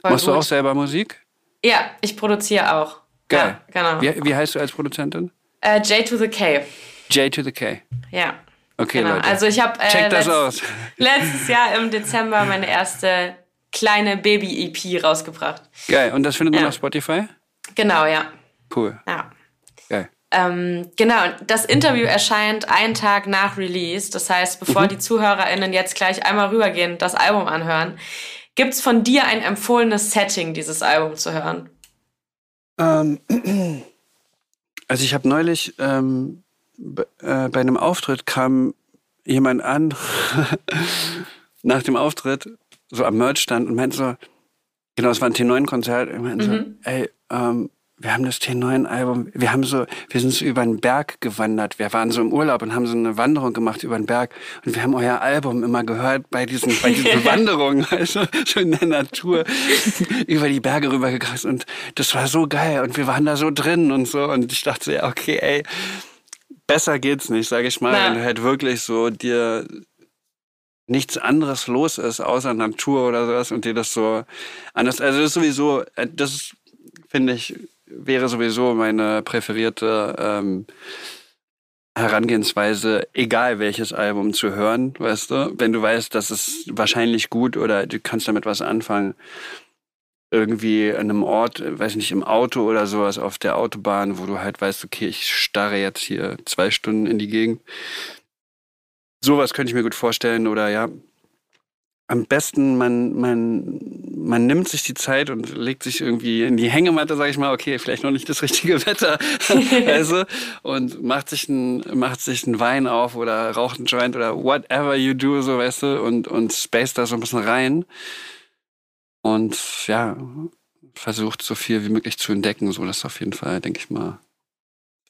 Voll Machst gut. du auch selber Musik? Ja, ich produziere auch. Geil. Ja, genau. Wie, wie heißt du als Produzentin? Uh, J to the K. J to the K. Ja. Okay, genau. Leute. Also ich habe äh, letzt, aus. letztes Jahr im Dezember meine erste kleine Baby-EP rausgebracht. Geil. Und das findet man auf Spotify? Genau, ja. Cool. Ja. Geil. Ähm, genau, das Interview erscheint einen Tag nach Release. Das heißt, bevor mhm. die ZuhörerInnen jetzt gleich einmal rübergehen und das Album anhören, gibt es von dir ein empfohlenes Setting, dieses Album zu hören? Ähm, also ich habe neulich ähm, äh, bei einem Auftritt kam jemand an nach dem Auftritt, so am Merchstand und meinte so, genau, es war ein T9-Konzert, und meinte mhm. so, ey, ähm, wir haben das T9-Album, wir haben so, wir sind so über den Berg gewandert. Wir waren so im Urlaub und haben so eine Wanderung gemacht über den Berg. Und wir haben euer Album immer gehört bei diesen, bei diesen Wanderungen, also so in der Natur, über die Berge rübergekracht. Und das war so geil. Und wir waren da so drin und so. Und ich dachte, ja, okay, ey, besser geht's nicht, sage ich mal, Na. wenn du halt wirklich so dir nichts anderes los ist außer Natur oder sowas und dir das so anders. Also das ist sowieso, äh, das finde ich, wäre sowieso meine präferierte ähm, Herangehensweise, egal welches Album zu hören, weißt du, wenn du weißt, das ist wahrscheinlich gut oder du kannst damit was anfangen irgendwie an einem Ort, weiß nicht, im Auto oder sowas auf der Autobahn, wo du halt weißt, okay, ich starre jetzt hier zwei Stunden in die Gegend. Sowas könnte ich mir gut vorstellen oder ja. Am besten, man, man, man nimmt sich die Zeit und legt sich irgendwie in die Hängematte, sag ich mal, okay, vielleicht noch nicht das richtige Wetter, also, und macht sich ein, macht sich einen Wein auf oder raucht einen Joint oder whatever you do, so, weißt du, und, und space da so ein bisschen rein und ja, versucht so viel wie möglich zu entdecken. So, das ist auf jeden Fall, denke ich mal,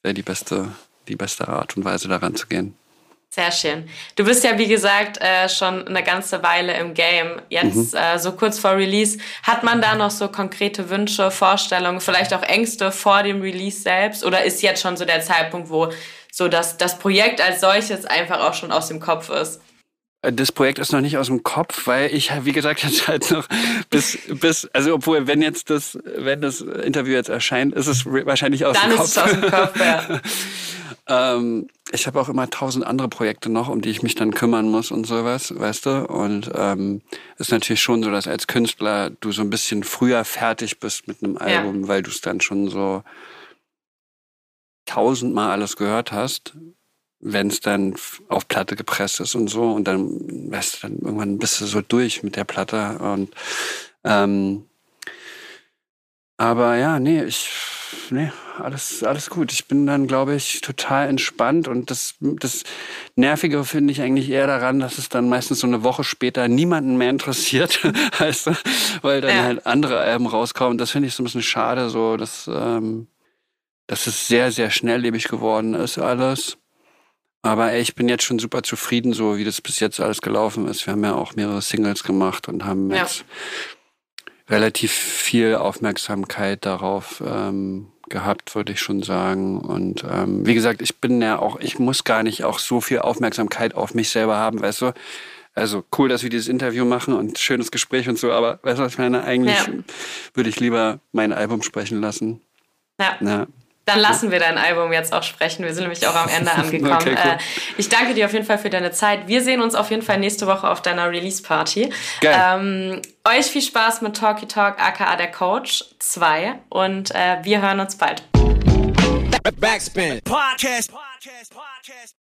die beste, die beste Art und Weise daran zu gehen. Sehr schön. Du bist ja, wie gesagt, äh, schon eine ganze Weile im Game. Jetzt mhm. äh, so kurz vor Release. Hat man da noch so konkrete Wünsche, Vorstellungen, vielleicht auch Ängste vor dem Release selbst? Oder ist jetzt schon so der Zeitpunkt, wo so das, das Projekt als solches einfach auch schon aus dem Kopf ist? Das Projekt ist noch nicht aus dem Kopf, weil ich, wie gesagt, jetzt halt noch bis, bis, also obwohl, wenn jetzt das, wenn das Interview jetzt erscheint, ist es wahrscheinlich aus Dann dem Kopf. Dann ist es aus dem Kopf, ja. ähm, ich habe auch immer tausend andere Projekte noch, um die ich mich dann kümmern muss und sowas, weißt du? Und ähm, ist natürlich schon so, dass als Künstler du so ein bisschen früher fertig bist mit einem Album, ja. weil du es dann schon so tausendmal alles gehört hast wenn es dann auf Platte gepresst ist und so. Und dann, weißt du, dann irgendwann bist du so durch mit der Platte. Und ähm, aber ja, nee, ich, nee, alles, alles gut. Ich bin dann, glaube ich, total entspannt. Und das, das Nervige finde ich eigentlich eher daran, dass es dann meistens so eine Woche später niemanden mehr interessiert, weißt du, weil dann ja. halt andere Alben rauskommen. Das finde ich so ein bisschen schade, so, dass, ähm, dass es sehr, sehr schnelllebig geworden ist, alles. Aber ey, ich bin jetzt schon super zufrieden, so wie das bis jetzt alles gelaufen ist. Wir haben ja auch mehrere Singles gemacht und haben ja. jetzt relativ viel Aufmerksamkeit darauf ähm, gehabt, würde ich schon sagen. Und ähm, wie gesagt, ich bin ja auch, ich muss gar nicht auch so viel Aufmerksamkeit auf mich selber haben, weißt du? Also cool, dass wir dieses Interview machen und schönes Gespräch und so, aber weißt du, was ich meine? Eigentlich ja. würde ich lieber mein Album sprechen lassen. Ja. ja. Dann lassen wir dein Album jetzt auch sprechen. Wir sind nämlich auch am Ende angekommen. okay, cool. äh, ich danke dir auf jeden Fall für deine Zeit. Wir sehen uns auf jeden Fall nächste Woche auf deiner Release-Party. Ähm, euch viel Spaß mit Talkie Talk, aka der Coach 2 und äh, wir hören uns bald. Backspin. Podcast. Podcast. Podcast.